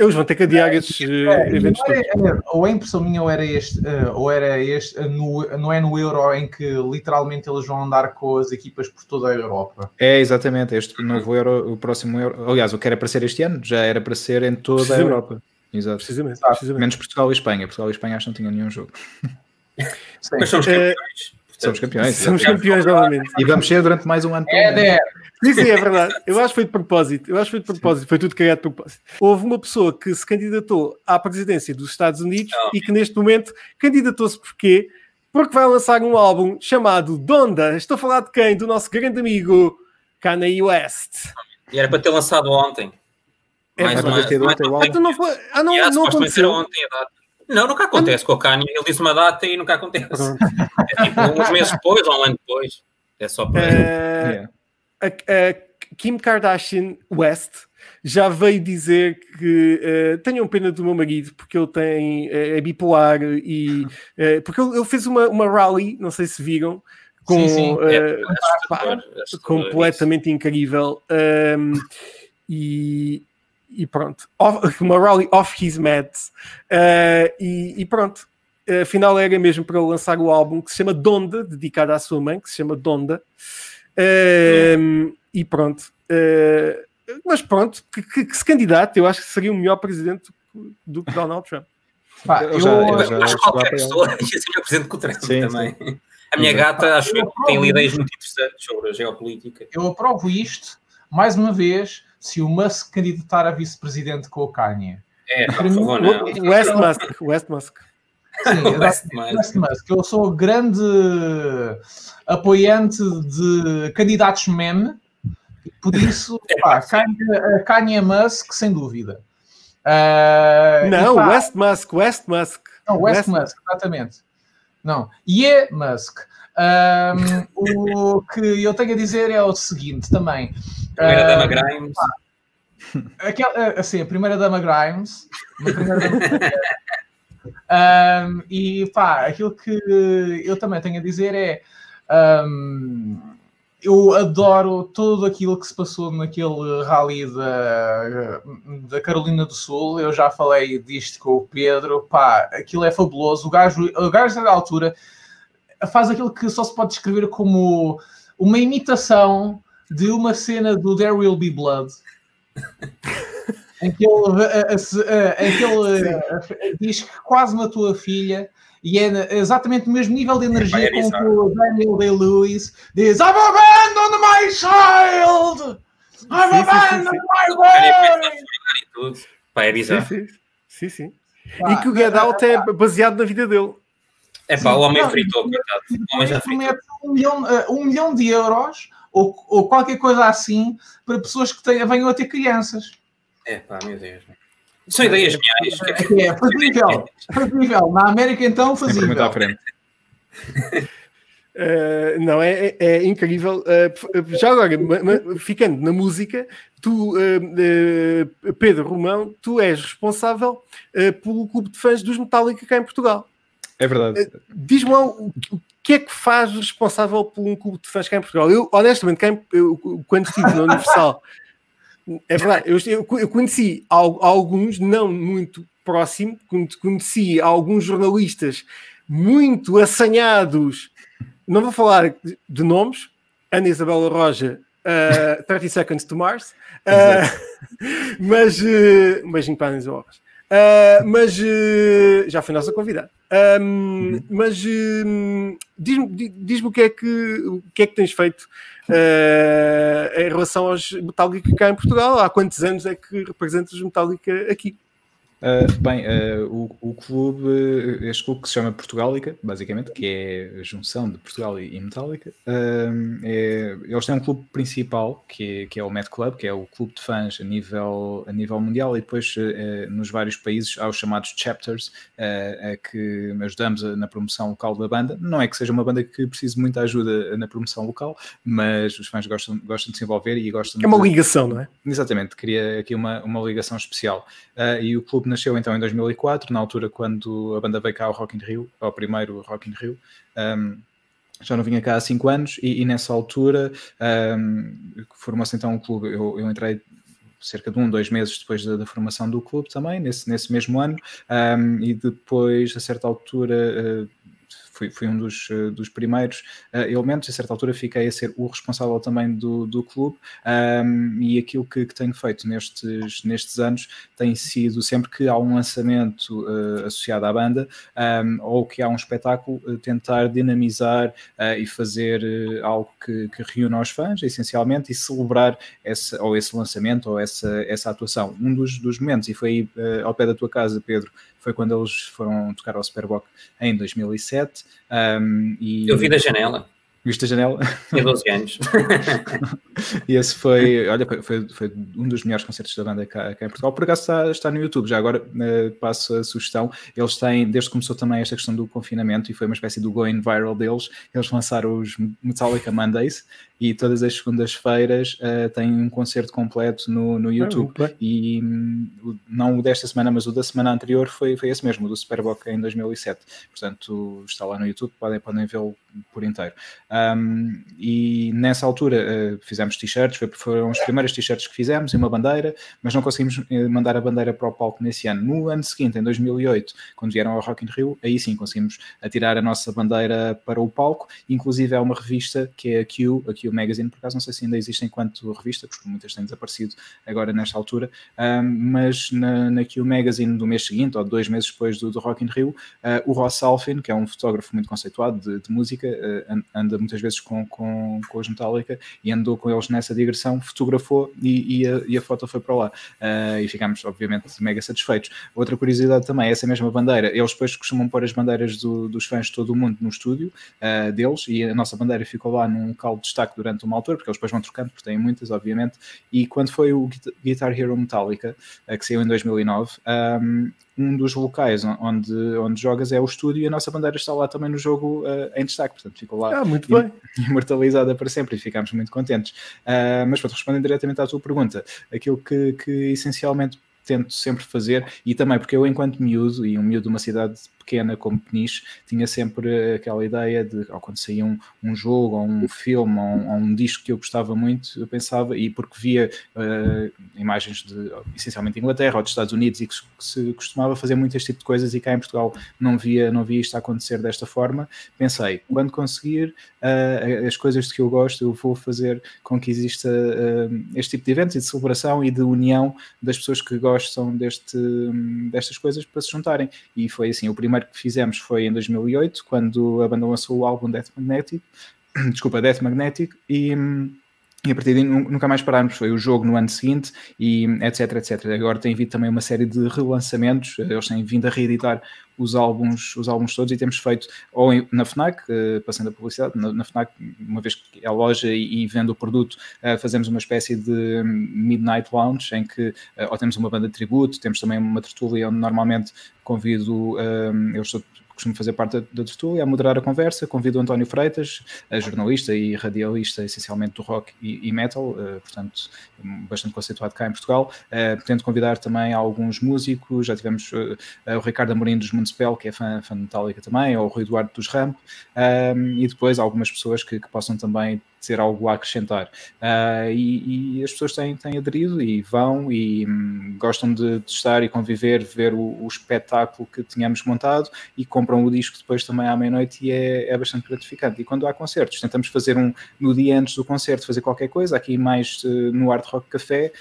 Eles vão ter que adiar esses eh, É, eventos não é- todos. é- ou a impressão minha ou era este, eh, ou era este, eh, no- não é no Euro em que literalmente eles vão andar com as equipas por toda a Europa. é exatamente este novo Euro, o próximo Euro. Aliás, o que era para ser este ano já era para ser em toda a. Europa. Exato. Precisamente, Exato. precisamente. Menos Portugal e Espanha. Portugal e Espanha acho que não tinham nenhum jogo. Sim. Mas somos campeões. Somos campeões. Somos campeões novamente. E vamos ser durante mais um ano. É, é. Sim, sim, é verdade. Eu acho que foi de propósito. Eu acho que foi de propósito. Foi tudo criado de propósito. Houve uma pessoa que se candidatou à presidência dos Estados Unidos Oh. e que neste momento candidatou-se porquê? Porque vai lançar um álbum chamado Donda. Estou a falar de quem? Do nosso grande amigo Kanye West. E era para ter lançado ontem. É mais uma, ter mais ontem. Então não foi. Ah, não, Yeah, não aconteceu. ontem a data. Não, nunca acontece com o Kanye. Ele diz uma data e nunca acontece. É tipo uns meses depois ou um ano depois. É só para. Eh, Yeah. A, a Kim Kardashian West já veio dizer que eh, tenham pena do meu marido porque ele tem eh, é bipolar e eh, porque ele, ele fez uma, uma rally, não sei se viram, com Sim, sim. eh, É, pá, assustador completamente incrível um, e, e pronto, Off- uma rally off his meds Uh, e, e pronto. Afinal, era mesmo para lançar o álbum que se chama Donda, dedicado à sua mãe, que se chama Donda. Um, e pronto. Uh, mas pronto, que, que, que se candidate, eu acho que seria o melhor presidente do que Donald Trump. Pá, Eu eu, já- eu já- acho que qualquer pessoa ia ser melhor presente que o Trump Sim, também. A minha Exato. gata, acho eu, que tem ideias muito interessantes sobre a geopolítica. eu aprovo isto, mais uma vez, se o Musk candidatar a vice-presidente com o Kanye. É, por favor, não. West Musk, West Musk. Sim, West West Musk. Eu sou grande apoiante de candidatos meme, e por isso, pá, Kanye, Kanye Musk, sem dúvida. E, Não, pá, West Musk, West Musk. Não, West, Musk, exatamente. Não, Yeah Musk. Ahm, o que eu tenho a dizer é o seguinte também. Primeira Ah, dama Grimes. Aquela, assim, a primeira dama Grimes. a primeira dama- Ahm, e pá, aquilo que eu também tenho a dizer é. ahm, eu adoro tudo aquilo que se passou naquele rally da, da Carolina do Sul. Eu já falei disto com o Pedro. Pá, aquilo é fabuloso. O gajo, o gajo da altura faz aquilo que só se pode descrever como uma imitação de uma cena do There Will Be Blood. em que ele, a- a- se- a- em que ele, a- diz que quase matou a filha e é exatamente o mesmo nível de energia é com que o Daniel Day-Lewis diz I've abandoned my child! I've Sim, abandoned sim. my Kanye começa a boy! chorar e tudo. Pá, é Sim, bizarro. sim. sim, sim. Pá, E que o Get Out é baseado na vida dele. É pá, o homem fritou, coitado. O homem já fritou. um milhão, eh, um milhão de euros ou, ou qualquer coisa assim para pessoas que tenham, venham a ter crianças. É pá, meu Deus. São ideias geniais. É, que é fazível. Fazível. Na América, então, Sempre muito à fazível. frente. Uh, não, é, é- é incrível. Uh, já agora, ma- ma- ficando na música, tu, uh, uh, Pedro Romão, tu és responsável uh, pelo clube de fãs dos Metallica cá em Portugal. É verdade. Diz-me lá o, o que é que faz responsável por um clube de fãs cá em Portugal. Eu, honestamente, cá em- eu, quando estive na Universal, é verdade, eu, eu- eu conheci al- alguns, não muito próximo, con- conheci alguns jornalistas muito assanhados, não vou falar de, de nomes, Ana Isabela Roja, uh, 30 Seconds to Mars, uh, mas, uh, um beijinho para a Ana Isabela Roja. Uh, mas uh, já foi nossa convidada. Um, Mas um, diz-me di- diz-me o que é que o que é que tens feito uh, em relação aos Metallica cá em Portugal? Há quantos anos é que representas Metallica aqui? Uh, bem, uh, o, o clube, uh, este clube que se chama Portugálica, basicamente, que é a junção de Portugal e, e Metallica, um, é- eles têm um clube principal, que é, que é o Met Club, que é o clube de fãs a nível, a nível mundial, e depois uh, nos vários países há os chamados chapters, uh, a que ajudamos na promoção local da banda. Não é que seja uma banda que precise de muita ajuda na promoção local, mas os fãs gostam, gostam de se envolver e gostam É uma de, ligação, não é? Exatamente, queria aqui uma, uma ligação especial. Ah, e o clube nasceu então em 2004, na altura quando a banda veio cá ao Rock in Rio, ao primeiro Rock in Rio. Ahm, já não vinha cá há 5 anos e, e nessa altura ahm, formou-se então o clube. Eu, eu entrei cerca de um, dois meses depois da, da formação do clube também, nesse, nesse mesmo ano, ahm, e depois, a certa altura, ah, fui, fui um dos, ah, dos primeiros ah, elementos, a certa altura fiquei a ser o responsável também do, do clube, um, e aquilo que, que tenho feito nestes, nestes anos tem sido sempre que há um lançamento uh, associado à banda um, ou que há um espetáculo, uh, tentar dinamizar uh, e fazer algo que, que reúna os fãs, essencialmente, e celebrar ou esse lançamento ou essa, essa atuação. Um dos, dos momentos, e foi uh, ao pé da tua casa, Pedro, foi quando eles foram tocar ao Superboc em 2007. Um, e Eu vi da janela. Viste a janela? Tinha 12 anos. E esse foi, olha, foi, foi um dos melhores concertos da banda cá, cá em Portugal. Por acaso está, está no YouTube, já agora eh, passo a sugestão. Eles têm, desde que começou também esta questão do confinamento, e foi uma espécie do going viral deles, eles lançaram os Metallica Mondays e todas as segundas-feiras eh, têm um concerto completo no, no YouTube. muito bem. e hum, não o desta semana, mas o da semana anterior foi, foi esse mesmo, o do Superboc em 2007. Portanto, está lá no YouTube, podem, podem vê-lo por inteiro. Um, e nessa altura uh, fizemos t-shirts, foram as primeiras t-shirts que fizemos e uma bandeira, mas não conseguimos eh, mandar a bandeira para o palco nesse ano. No ano seguinte, em 2008, quando vieram ao Rock in Rio, aí sim conseguimos atirar a nossa bandeira para o palco. Inclusive é uma revista que é a Q, a Q Magazine, por acaso não sei se ainda existe enquanto revista, porque muitas têm desaparecido agora nesta altura, um, mas na, na Q Magazine do mês seguinte, ou dois meses depois do, do Rock in Rio, uh, o Ross Alfin, que é um fotógrafo muito conceituado de, de música, an- anda muitas vezes com, com, com os Metallica e andou com eles nessa digressão, fotografou e, e, a, e a foto foi para lá. Eh, e ficámos, obviamente, mega satisfeitos. Outra curiosidade também, essa mesma bandeira, eles depois costumam pôr as bandeiras do- dos fãs de todo o mundo no estúdio deles e a nossa bandeira ficou lá num local de destaque durante uma altura, porque eles depois vão trocando, porque têm muitas, obviamente. E quando foi o Guit- Guitar Hero Metallica, eh, que saiu em 2009, um, um dos locais on- onde, onde jogas é o estúdio e a nossa bandeira está lá também no jogo eh, em destaque, portanto ficou lá Ah, muito bem. imortalizada para sempre e ficámos muito contentes. Ah, mas pronto, respondendo diretamente à tua pergunta, aquilo que, que essencialmente tento sempre fazer, e também porque eu, enquanto miúdo, e um miúdo de uma cidade pequena como Peniche, tinha sempre aquela ideia de, ou quando saía um, um jogo, ou um filme, ou um, ou um disco que eu gostava muito, eu pensava, e porque via ah, imagens de, essencialmente de Inglaterra ou dos Estados Unidos, e que se, costumava fazer muito este tipo de coisas, e cá em Portugal não via, não via isto acontecer desta forma, pensei, quando conseguir uh, as coisas que eu gosto, eu vou fazer com que exista uh, este tipo de eventos e de celebração e de união das pessoas que gostam deste, destas coisas para se juntarem. E foi assim, o primeiro que fizemos foi em 2008, quando a banda lançou o álbum Death Magnetic, desculpa, Death Magnetic, e... E a partir daí nu- nunca mais parámos. Foi o jogo no ano seguinte e etc, etc. Agora tem havido também uma série de relançamentos. Eles têm vindo a reeditar os álbuns, os álbuns todos e temos feito ou na FNAC, eh, passando a publicidade, na, na FNAC, uma vez que é a loja e, vende o produto, eh, fazemos uma espécie de Midnight Lounge em que eh, ou temos uma banda de tributo, temos também uma tertúlia onde normalmente convido, eu estou costumo fazer parte da, tertúlia, a moderar a conversa, convido o António Freitas, jornalista e radialista essencialmente do rock e, e metal, eh, portanto bastante conceituado cá em Portugal. Eh, tento convidar também alguns músicos, já tivemos eh, o Ricardo Amorim dos Municipal, que é fã, fã Metallica também, ou o Rui Eduardo dos Ramp, um, e depois algumas pessoas que, que possam também ter algo a acrescentar. Uh, e, e, as pessoas têm, têm aderido e vão e hum, gostam de, de, estar e conviver, ver o, o, espetáculo que tínhamos montado e compram o disco depois também à meia-noite e é, é, bastante gratificante. E quando há concertos, tentamos fazer um no dia antes do concerto, fazer qualquer coisa, aqui mais uh, no Art Rock Café,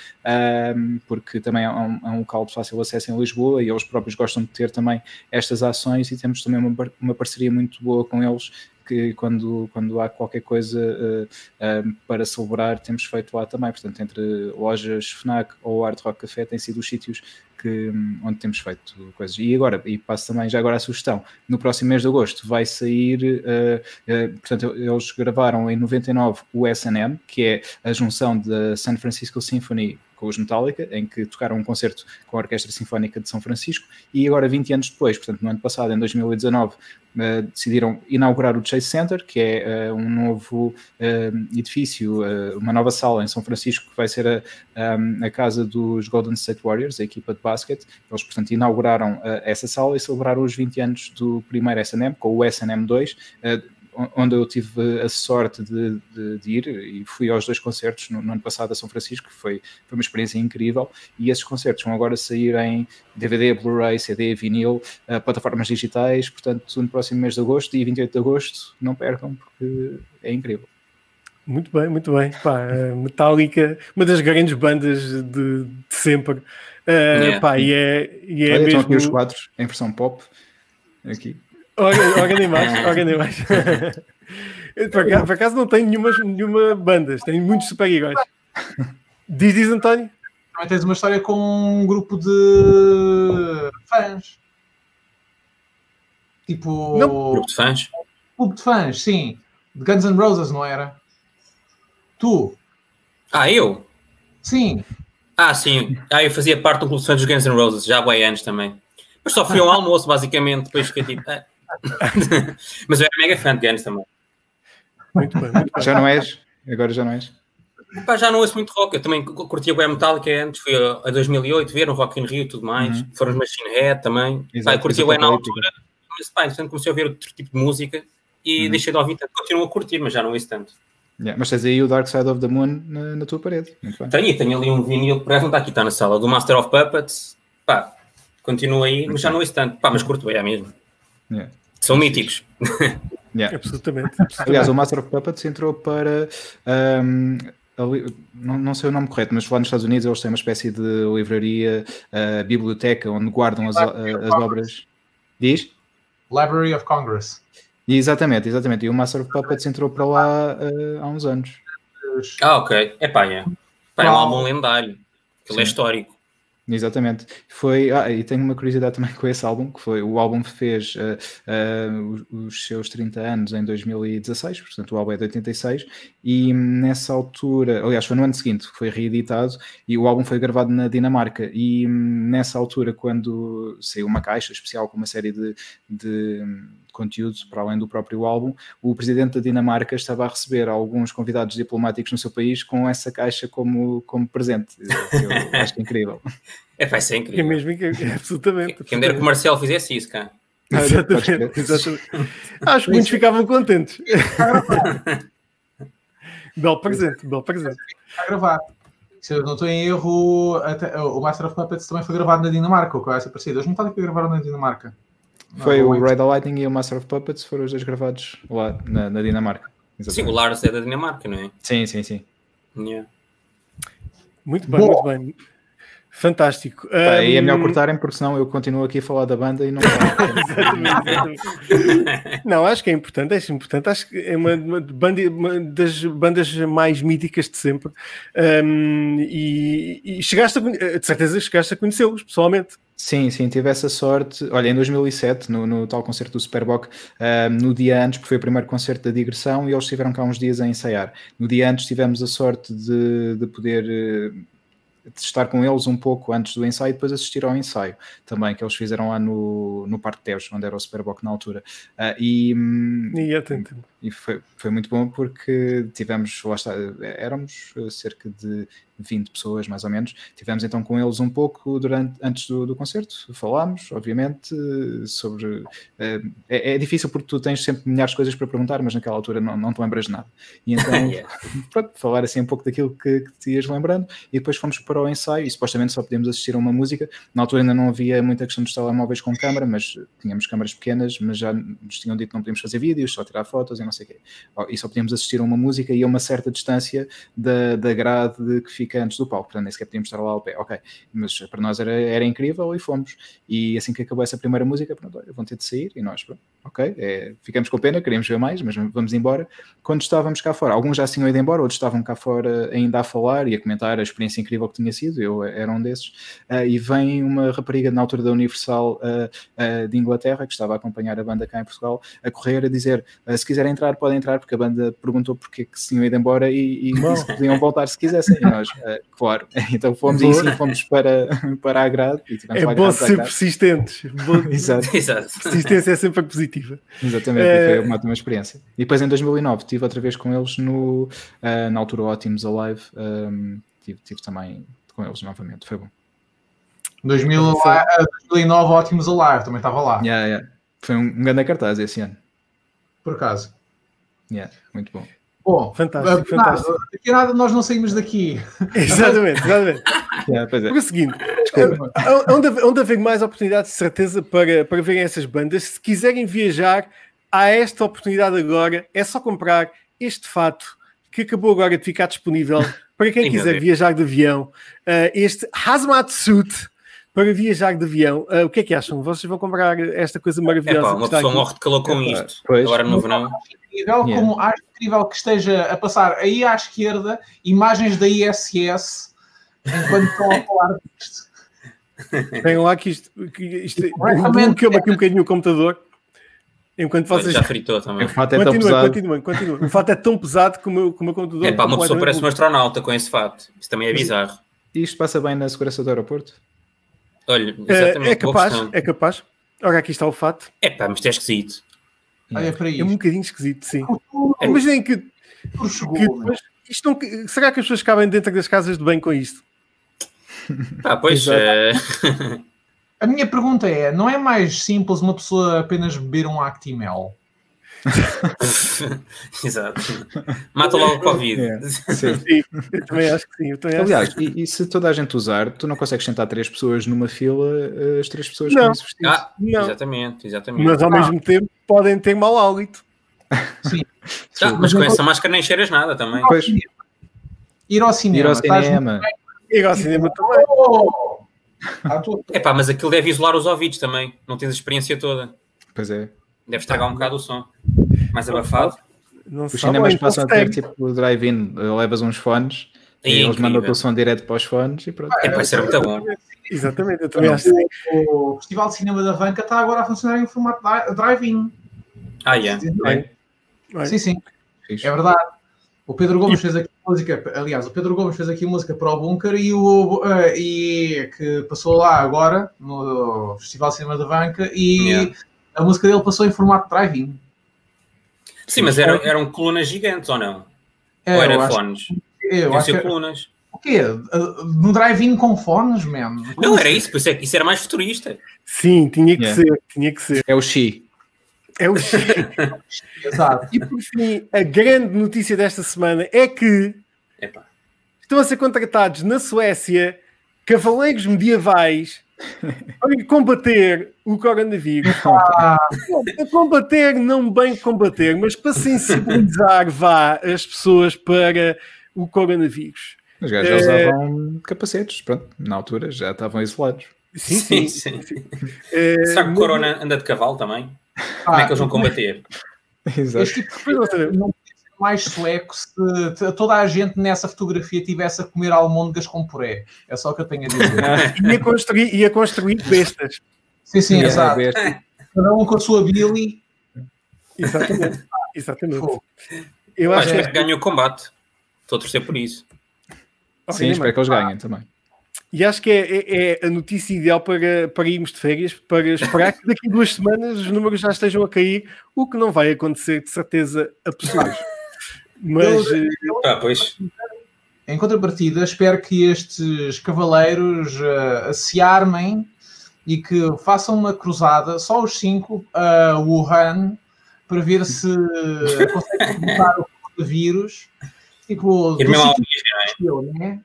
um, porque também é um, é um local de fácil acesso em Lisboa e eles próprios gostam de ter também estas ações e temos também uma, uma parceria muito boa com eles que quando, quando há qualquer coisa uh, uh, para celebrar, temos feito lá também. Portanto, entre lojas FNAC ou Art Rock Café têm sido os sítios que, onde temos feito coisas. E agora, e passo também já agora a sugestão, no próximo mês de agosto vai sair, uh, portanto, eles gravaram em 99 o SNM, que é a junção da San Francisco Symphony com os Metallica, em que tocaram um concerto com a Orquestra Sinfónica de São Francisco, e agora, 20 anos depois, portanto, no ano passado, em 2019, uh, decidiram inaugurar o Chase Center, que é uh, um novo uh, edifício, uma nova sala em São Francisco, que vai ser a, um, a casa dos Golden State Warriors, a equipa de basquete. Eles, portanto, inauguraram essa sala e celebraram os 20 anos do primeiro SNM, com o SNM 2 onde eu tive a sorte de, de, de, ir e fui aos dois concertos no, no, ano passado a São Francisco, foi, foi uma experiência incrível. E esses concertos vão agora sair em DVD, Blu-ray, CD, vinil, uh, plataformas digitais, portanto, no próximo mês de agosto e 28 de agosto, não percam, porque é incrível. Muito bem, muito bem. Pá, Metallica, uma das grandes bandas de, de sempre. Uh, yeah. pá, e é, e é Olha, mesmo... Estão aqui os quadros em versão pop. Aqui. Ora, ora nem mais, ora nem mais. por, acaso, por acaso não tenho nenhuma, nenhuma bandas, tenho muitos super-heróis. Diz, diz António. Também tens uma história com um grupo de fãs. Tipo. Não. Grupo de fãs? Grupo de fãs, sim. De Guns N' Roses, não era? Tu. Ah, eu? Sim. Ah, sim. Ah, eu fazia parte do clube de fãs dos Guns N' Roses, já há anos também. Mas só fui ao almoço, basicamente, depois fiquei tipo. Ah. Mas eu era mega fã de Guns também. Muito bem, muito bem. Já não és? Agora já não és? Pá, já não ouço muito rock. Eu também curtia o Metallica antes, fui a, a 2008 ver o Rock in Rio e tudo mais. Uhum. Foram os Machine Head também. Exato, pá, eu curtia o na altura. Mas pá, então comecei a ouvir outro tipo de música e uhum. deixei de ouvir tanto. Continuo a curtir, mas já não ouço tanto. Yeah, mas tens aí o Dark Side of the Moon na, na tua parede. Tenho, tenho ali um vinil, por exemplo, está aqui, está na sala, do Master of Puppets. Pá, continua aí, mas já não ouço tanto. Pá, mas curto, é mesmo. Yeah. São míticos. Yeah. Absolutamente, absolutamente. Aliás, o Master of Puppets entrou para. Um, ali, não, não, sei o nome correto, mas lá nos Estados Unidos eles têm uma espécie de livraria, uh, biblioteca, onde guardam as, uh, as obras. Diz? Library of Congress. E exatamente, exatamente. E o Master of Puppets entrou para lá eh, há uns anos. Ah, ok. É pá, é. Pá, é um álbum lendário. Aquilo é histórico. Exatamente. Foi, ah, e tenho uma curiosidade também com esse álbum, que foi o álbum fez eh, os, os seus 30 anos em 2016, portanto o álbum é de 86, e nessa altura, aliás, foi no ano seguinte que foi reeditado e o álbum foi gravado na Dinamarca. E hum, nessa altura, quando saiu uma caixa especial com uma série de, de conteúdos para além do próprio álbum, o presidente da Dinamarca estava a receber alguns convidados diplomáticos no seu país com essa caixa como, como presente. Eu acho que é incrível. É pá, isso é É incrível. mesmo que é, absolutamente. Quem dera que o Marcelo fizesse isso, cá. Ah, Exatamente, exatamente. Acho que muitos ficavam contentes. belo presente, belo presente. Está gravado. Se eu não estou em erro, até- o Master of Puppets também foi gravado na Dinamarca, o que vai ser parecido. Eles não falam que gravaram na Dinamarca. Foi o Ride the Lightning e o Master of Puppets foram os dois gravados lá na, na Dinamarca. Sim, o Exatamente. Lars é da Dinamarca, não é? Sim, sim, sim. Yeah. Muito bem, Bom. muito bem. Fantástico. Pá, e é melhor cortarem porque senão eu continuo aqui a falar da banda e não. Exatamente, exatamente. Não, acho que é importante, é importante. Acho que é uma, uma banda- uma das bandas mais míticas de sempre. Um, e, e chegaste a, de certeza chegaste a conhecê-los pessoalmente. Sim, sim, tive essa sorte. Olha, em 2007, no, no tal concerto do Superboc, ahm, no dia antes, porque foi o primeiro concerto da digressão, e eles estiveram cá uns dias a ensaiar. No dia antes tivemos a sorte de, de poder eh, de estar com eles um pouco antes do ensaio e depois assistir ao ensaio também, que eles fizeram lá no, no Parque Tejo, onde era o Superboc na altura. Ah, e, hum, E. e foi, foi muito bom porque tivemos, lá está, éramos eh, cerca de 20 pessoas mais ou menos, tivemos então com eles um pouco durante, antes do, do concerto, falámos obviamente sobre, eh, é, é difícil porque tu tens sempre milhares de coisas para perguntar, mas naquela altura não, não te lembras de nada, e então Yeah. pronto, falar assim um pouco daquilo que, que te ias lembrando e depois fomos para o ensaio e supostamente só podíamos assistir a uma música. Na altura ainda não havia muita questão dos telemóveis com câmara, mas tínhamos câmaras pequenas, mas já nos tinham dito que não podíamos fazer vídeos, só tirar fotos e não sei o quê. E só podíamos assistir a uma música e a uma certa distância da, da grade que fica antes do palco, portanto nem sequer podíamos estar lá ao pé. Ok, mas para nós era, era incrível e fomos. E assim que acabou essa primeira música, pronto, olha, vão ter de sair e nós, pronto, ok, é, ficamos com pena, queríamos ver mais, mas vamos embora. Quando estávamos cá fora, alguns já se tinham ido embora, outros estavam cá fora ainda a falar e a comentar a experiência incrível que tinha sido, eu era um desses, Ah, e vem uma rapariga na altura da Universal ah, ah, de Inglaterra, que estava a acompanhar a banda cá em Portugal, a correr, a dizer, se quiserem entrar, podem entrar, porque a banda perguntou porque que se tinham ido embora e, e se podiam voltar se quisessem, e nós, claro, então fomos e sim, fomos para, para a grade e É bom ser grade. persistentes. Bom- Exato. Exato. Persistência é sempre positiva. Exatamente, Eh, e foi uma ótima experiência. E depois em 2009 estive outra vez com eles no, ah, na altura Ótimos Alive, um, tive, tive também com eles novamente, foi bom. 2000, lá- eh, 2009, ótimos a lar, também estava lá, Yeah, yeah. Foi um, um grande cartaz esse ano. por acaso. Yeah, muito bom. Bom, Fantástico, eh, nada, fantástico. daqui a nada nós não saímos daqui. Exatamente, exatamente. Yeah, pois é. Porque é o seguinte, Desculpa. onde, haver- onde haver mais oportunidades, de certeza, para, para verem essas bandas, se quiserem viajar, há esta oportunidade agora, é só comprar este fato que acabou agora de ficar disponível para quem quiser viajar de avião. Uh, este Hazmat Suit para viajar de avião. Uh, o que é que acham? Vocês vão comprar esta coisa É maravilhosa? pá, que uma pessoa aqui? morre de calor com Epá, isto. pois. Agora no verão. incrível, Yeah. como acho incrível que esteja a passar aí à esquerda imagens da ISS enquanto estão a falar disto. Tem lá que isto, que isto bloqueou-me aqui um bocadinho o computador. Enquanto vocês Já fritou também. O fato é tão Continuem, pesado. continuem, continuem. O fato é tão pesado que o meu, que o meu computador. É pá, uma pessoa parece um astronauta com esse fato. Isso também é bizarro. E isto passa bem na segurança do aeroporto? Olha, É, exatamente. é boa capaz, é capaz. Ora, aqui está o fato. É pá, mas isto é esquisito. Olha para É um bocadinho esquisito, sim. É, Imaginem que, chegou, que depois, isto não, será que as pessoas cabem dentro das casas de bem com isto? Ah, pois. Eh, A minha pergunta é: não é mais simples uma pessoa apenas beber um Actimel? Exato. Mata logo o Covid. É. Sim. Sim, eu também acho que sim. Eu também acho Aliás, que sim. e, e se toda a gente usar, tu não consegues sentar três pessoas numa fila, eh, as três pessoas Não. com. Ah, Não. exatamente, exatamente. Mas ao mesmo tempo podem ter mau hálito. Ah, mas com essa máscara nem cheiras nada também. Pois, Ir ao cinema. ir ao cinema. E ao cinema também. Oh! À tua- É pá, mas aquilo deve isolar os ouvidos também. Não tens a experiência toda. Pois é. Deve estragar um bocado o som. Mais abafado. Não Os cinemas então passam a ter tipo drive-in, levas uns fones É e eles mandam o som direto para os fones e pronto. É, vai ser muito bom. Exatamente, eu também acho sim. O, o Festival de Cinema da Vanca está agora a funcionar em formato dri- drive-in. Ah, yeah. Bem, Sim, sim. Fixe. É verdade. O Pedro Gomes fez aqui música, aliás, o Pedro Gomes fez aqui música para o Bunker e, o, eh, e que passou lá agora no Festival de Cinema da Banca e Yeah. A música dele passou em formato drive-in. Sim, mas eram, eram colunas gigantes ou não? É, ou era fones? eu acho ser que, colunas. o quê? No drive-in com fones, man? Não, era isso, por isso, é, que isso era mais futurista. Sim, tinha que Yeah. ser, tinha que ser. É o Xi. É o Exato. E por fim, a grande notícia desta semana é que Epá. estão a ser contratados na Suécia cavaleiros medievais para combater o coronavírus. Ah, Para combater, não bem combater, mas para sensibilizar vá as pessoas para o coronavírus. Os gajos já usavam capacetes, pronto, na altura já estavam isolados. Sim, sim. sim. Eh, Será que o Corona anda de cavalo também? Como é que eles vão combater? Exato. Este tipo de Pois não mais sueco se toda a gente nessa fotografia tivesse a comer almôndegas com puré. É só o que eu tenho a dizer. ia, construir, ia construir bestas. sim, sim, Yeah, exato. deste. Cada um com a sua Billy. Exatamente. Exatamente. Eu acho que ganhe o combate. Estou a torcer por isso. Sim, espero que eles ganhem também. E acho que é, é- é a notícia ideal para, para irmos de férias, para esperar que daqui a duas semanas os números já estejam a cair, o que não vai acontecer de certeza a pessoas. Mas eh, Ah, pois. Em contrapartida, espero que estes cavaleiros eh, se armem e que façam uma cruzada, só os cinco, a Wuhan, para ver se conseguem derrotar o coronavírus. Tipo, Ir do mesmo ao sítio origem, que eu, né?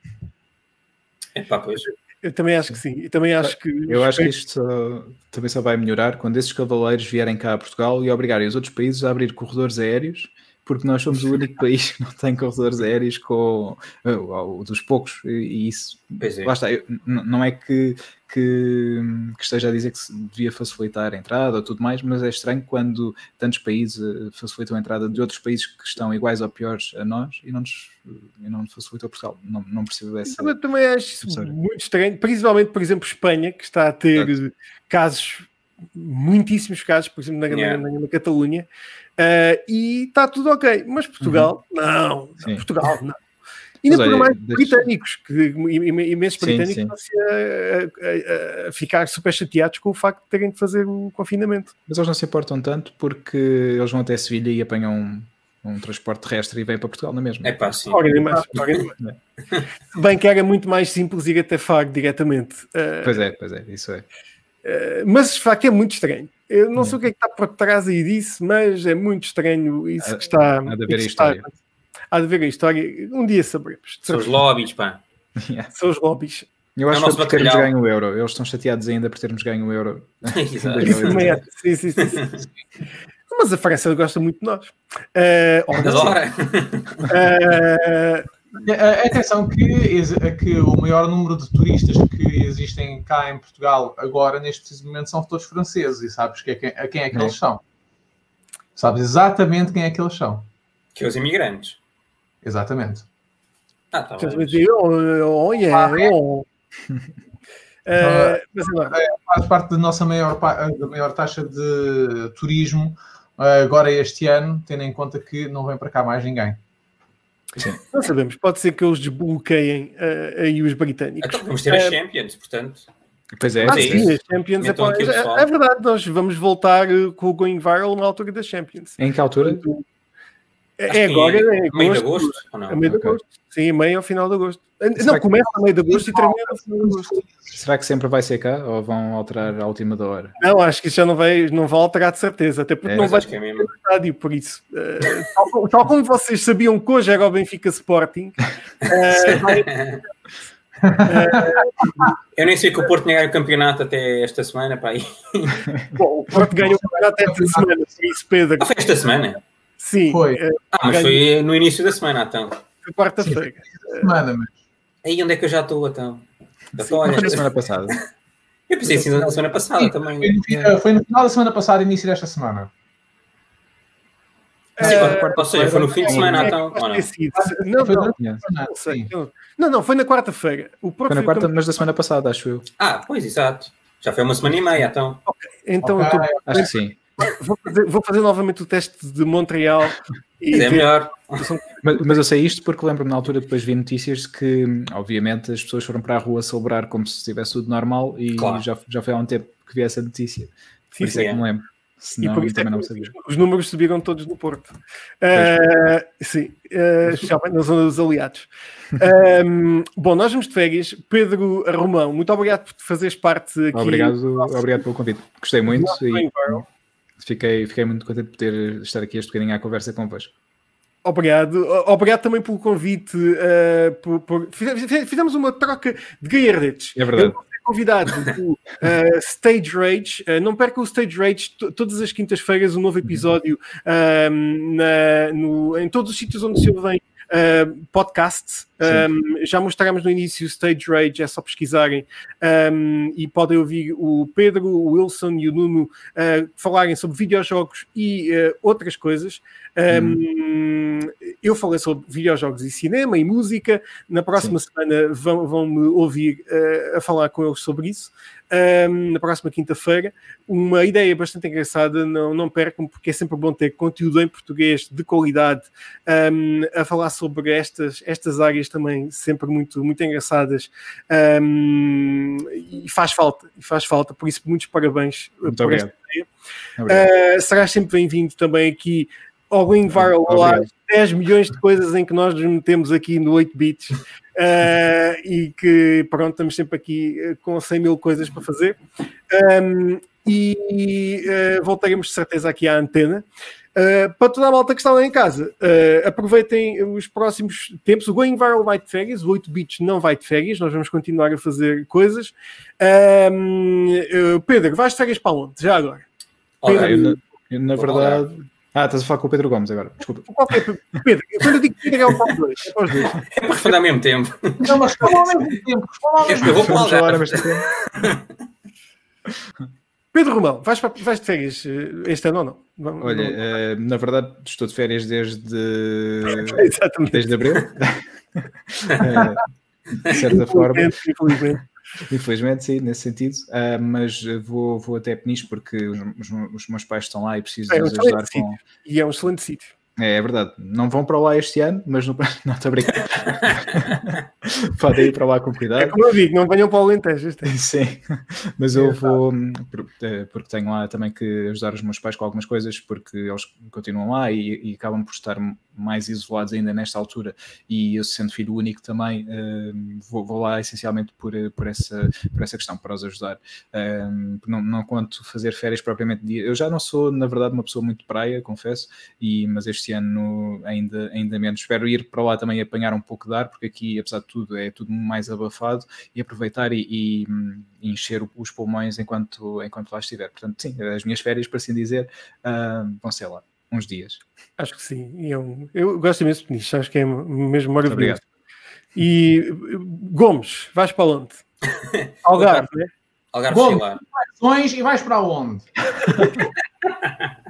é? Epá, pois. eu também acho que sim. Eu também acho que. Eu acho que isto só- também só vai melhorar quando esses cavaleiros vierem cá a Portugal e obrigarem os outros países a abrir corredores aéreos, porque nós somos o único país que não tem corredores aéreos com uh, dos poucos, e, e isso Pois é. lá está. eu- não é que, que, que esteja a dizer que se devia facilitar a entrada ou tudo mais, mas é estranho quando tantos países uh, facilitam a entrada de outros países que estão iguais ou piores a nós e não nos e não facilitam a Portugal. Não, não percebo essa. Eu também acho isso muito estranho, principalmente, por exemplo, Espanha, que está a ter casos, muitíssimos casos, por exemplo, na, na- Yeah. na- na Catalunha, eh, e está tudo ok. Mas Portugal, não, Sim. Portugal, não. Ainda por mais deixa- britânicos, que im- im- imensos Sim, britânicos sim. estão-se a, a- a- ficar super chateados com o facto de terem de fazer o confinamento. Mas eles não se importam tanto porque eles vão até Sevilha e apanham um, um transporte terrestre e vêm para Portugal na mesma. É pá, sim. Se Bem que era muito mais simples ir até Faro diretamente. eh, Pois é, pois é, isso é. Uh, mas de facto é muito estranho. Eu não sei o que é que está por trás aí disso, mas é muito estranho isso Há- que está. há de isso a que está- história. Há de haver a história. Um dia saberemos. São os lobbies, pá. Yeah. São os lobbies. Eu É acho o que por termos bacalhau. ganho o euro. Eles estão chateados ainda por termos ganho o euro. Exato. É. Sim, sim, sim, sim. Mas a França gosta muito de nós. Uh, ora, Adora. uh, Atenção que, que o maior número de turistas que existem cá em Portugal agora, neste preciso momento, são todos franceses. E sabes que é quem, a quem é que É. eles são? Sabes exatamente quem é que eles são. Que é os imigrantes. Exatamente. Ah, tá oh. Uh, mas agora, Faz parte da nossa maior, da maior taxa de turismo eh, agora este ano, tendo em conta que não vem para cá mais ninguém. Não sabemos. Pode ser que eles desbloqueiem uh, aí os britânicos. Então vamos ter as Eh, Champions, portanto. Pois é, Ah, Sim. sim, as Champions é, Então, é, só. é verdade, nós vamos voltar uh, com o Going Viral na altura das Champions. Em que altura? É, é que agora, é Meio de agosto, ou não? meio de agosto. Sim, meio ao final de agosto. Será Não, que- começa a meio de agosto e termina ao final de agosto. Será que sempre vai ser cá ou vão alterar à última da hora? Não, acho que isso já não vai, não vai alterar de certeza, até porque É, não vai é ter estádio, por isso. eh, tal, como- tal como vocês sabiam que hoje era o Benfica Sporting, vai- Eu nem sei que o Porto tinha ganho o campeonato até esta semana, pá. bom, o Porto ganhou o campeonato esta semana, por isso, Pedro. Ah, foi esta semana? Sim, Foi. eh, Ah, mas foi no início da semana, então. foi quarta-feira. Semana, mas Aí onde é que eu já estou, então? Olha, foi na semana passada. eu pensei assim na semana passada Sim, também. foi no, fi- foi no final da semana passada, início desta semana. Sim, Eh, ou seja, foi no fim de semana, é, então, não? esquecido. Não, Foi não, não foi na quarta-feira. Foi na quarta, mas da semana passada, acho eu. Ah, pois, exato. Já foi uma semana e meia, então. Então Ok. eu tô- Acho que sim. Vou, fazer, vou fazer novamente o teste de Montreal e é melhor. Mas, mas eu sei isto porque lembro-me na altura depois vi notícias que, obviamente, as pessoas foram para a rua celebrar como se estivesse tudo normal e Claro. já, já foi há um tempo que vi essa notícia. Por Sim, isso é sim. que me lembro. E Senão por isso é também não que sabia. os números subiram todos no Porto. Ah, sim, ah, especialmente na zona dos aliados. Ahm, bom, nós vamos de férias. Pedro Romão, muito obrigado por fazeres parte aqui. Obrigado, obrigado pelo convite. Gostei muito e Viral. Fiquei, fiquei muito contente por ter estar aqui este bocadinho à conversa convosco. Obrigado. Obrigado também pelo convite. ah, por- por- fize- Fizemos uma troca de galhardetes. É verdade. Eu convidado do ah, Stage Rage. Ah, não perca o Stage Rage to- todas as quintas-feiras, um novo episódio na- no- em todos os sítios onde se ouvem ah, podcasts. Ah, já mostramos no início o Stage Rage, é só pesquisarem um, e podem ouvir o Pedro, o Wilson e o Nuno uh, falarem sobre videojogos e uh, outras coisas. Um, Eu falei sobre videojogos e cinema e música. Na próxima semana vão, vão me ouvir uh, a falar com eles sobre isso. Um, na próxima quinta-feira. Uma ideia bastante engraçada, não, não percam, porque é sempre bom ter conteúdo em português de qualidade um, a falar sobre estas, estas áreas também sempre muito, muito engraçadas um, e faz falta, e faz falta, por isso muitos parabéns Muito por obrigado. esta ideia. Uh, serás sempre bem-vindo também aqui ao Going Viral. Live, 10 milhões de coisas em que nós nos metemos aqui no 8 bits uh, e que pronto, estamos sempre aqui uh, com 100 mil coisas para fazer Um, e uh, voltaremos de certeza aqui à antena. Uh, para toda a malta que está lá em casa, uh, aproveitem os próximos tempos. O Going Viral vai de férias, o 8 bits não vai de férias, nós vamos continuar a fazer coisas. Uh, Pedro, vais de férias para onde? Já agora? Ah, eu, na, eu, na verdade. Ah, estás a falar com o Pedro Gomes agora. Desculpa. Qual é, Pedro, quando eu digo Pedro é o para os dois. É para os dois. É para responder ao mesmo tempo. Não, mas respondam ao mesmo tempo. Respondam ao mesmo Eu vou tempo. Vamos falar ao mesmo tempo. Pedro Romão, vais, para, vais de férias uh, este ano ou não? Vamos- Olha, não- eh, na verdade estou de férias desde, Exatamente. desde abril. Eh, de certa forma, Infelizmente, infelizmente. sim, nesse sentido. Ah, mas vou, vou até Peniche porque os, os- os meus pais estão lá e preciso É um os ajudar com. sítio. E é um excelente sítio. É, é verdade. Não vão para lá este ano, mas não, não estou a brincar. Podem ir para lá com É cuidado. como eu digo, não venham para o Alentejo. Sim, mas eu vou hum, por- eh, porque tenho lá também que ajudar os meus pais com algumas coisas, porque eles continuam lá e, e acabam por estar mais isolados ainda nesta altura. E eu, sendo filho único, também hum, vou, vou lá essencialmente por, eh, por, essa, por essa questão, para os ajudar. Hum, não, não conto fazer férias propriamente. de- Eu já não sou, na verdade, uma pessoa muito praia, confesso, e, mas este ano ainda, ainda menos. Espero ir para lá também apanhar um pouco de ar, porque aqui, apesar de tudo, é tudo mais abafado e aproveitar e, e, hum, encher os pulmões enquanto, enquanto lá estiver. Portanto, sim, as minhas férias, por assim dizer, ah, vão ser lá, uns dias. Acho que sim. E é eu gosto imenso de Peniche, acho que é mesmo Muito maravilhoso. E Gomes, vais para onde? Algarve, né? Algarve. Ações E vais para onde?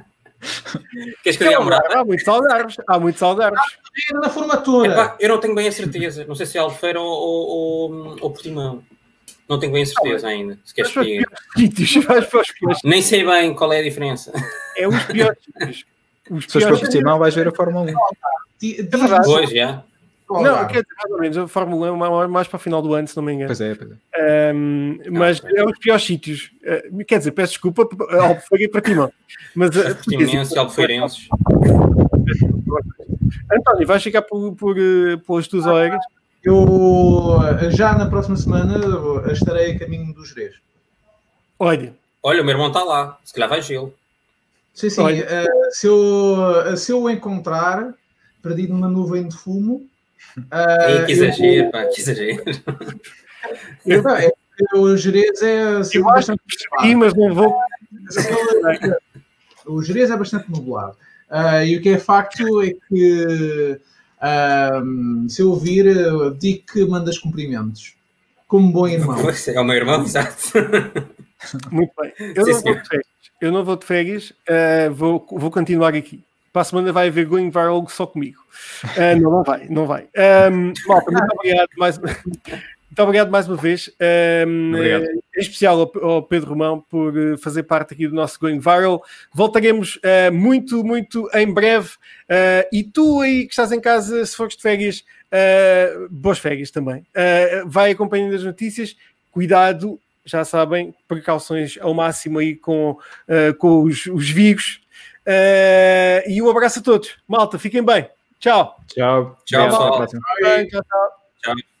Queres que eu morada? Há muitos algarves, há muitos algarves. Na formatura. Epá, eu não tenho bem a certeza. Não sei se é Albufeira ou, ou, ou, ou Portimão. Não tenho bem a certeza ainda. Se queres que para os diga. piores sítios, vais para os piores. Nem sei bem qual é a diferença. É os piores sítios. Os Se fores Portimão, vais ver a Fórmula 1. Di- diz- verdade. Pois, já. Não, quer dizer, mais ou menos, a Fórmula 1 é mais- para o final do ano, se não me engano. Pois é, pois é. Um, mas ok. é os piores sítios. Uh, quer dizer, peço desculpa Albufeira e para Timão. Mas, uh, Portimonenses e Albufeirenses. António, vais ficar por, por, pelas tuas orelhas? Eu já na próxima semana estarei a caminho do Jerez. Olha, Olha, o meu irmão está lá. Se calhar vai gelo. Sim, sim. Eh, se, eu, se eu o encontrar perdido numa nuvem de fumo. eh, Ei, que eu exagero, pá, que exagero. vou- Não, é o Jerez é sempre eu acho bastante que percebi, mas não vou. O Jerez é bastante nublado. Ah, e o que é facto é que ahm, se eu ouvir, eu digo que mandas cumprimentos. Como bom irmão. Pois, é o meu irmão, exato. Muito bem. Eu Sim, não vou senhor. de férias. Eu não vou de férias, uh, vou, vou continuar aqui. para a semana vai haver Going Viral só comigo. Uh, não, não vai, não vai. Um, malta, muito obrigado mais, muito obrigado mais uma vez. Um. Em especial ao, ao Pedro Romão por fazer parte aqui do nosso Going Viral. Voltaremos eh, muito, muito em breve. Eh, e tu aí que estás em casa, se fores de férias, eh, boas férias também. Vai acompanhando as notícias. Cuidado, já sabem, precauções ao máximo aí com, eh, com os, os vírus. Eh, e um abraço a todos. Malta, fiquem bem. Tchau. Tchau, tchau. Tchau.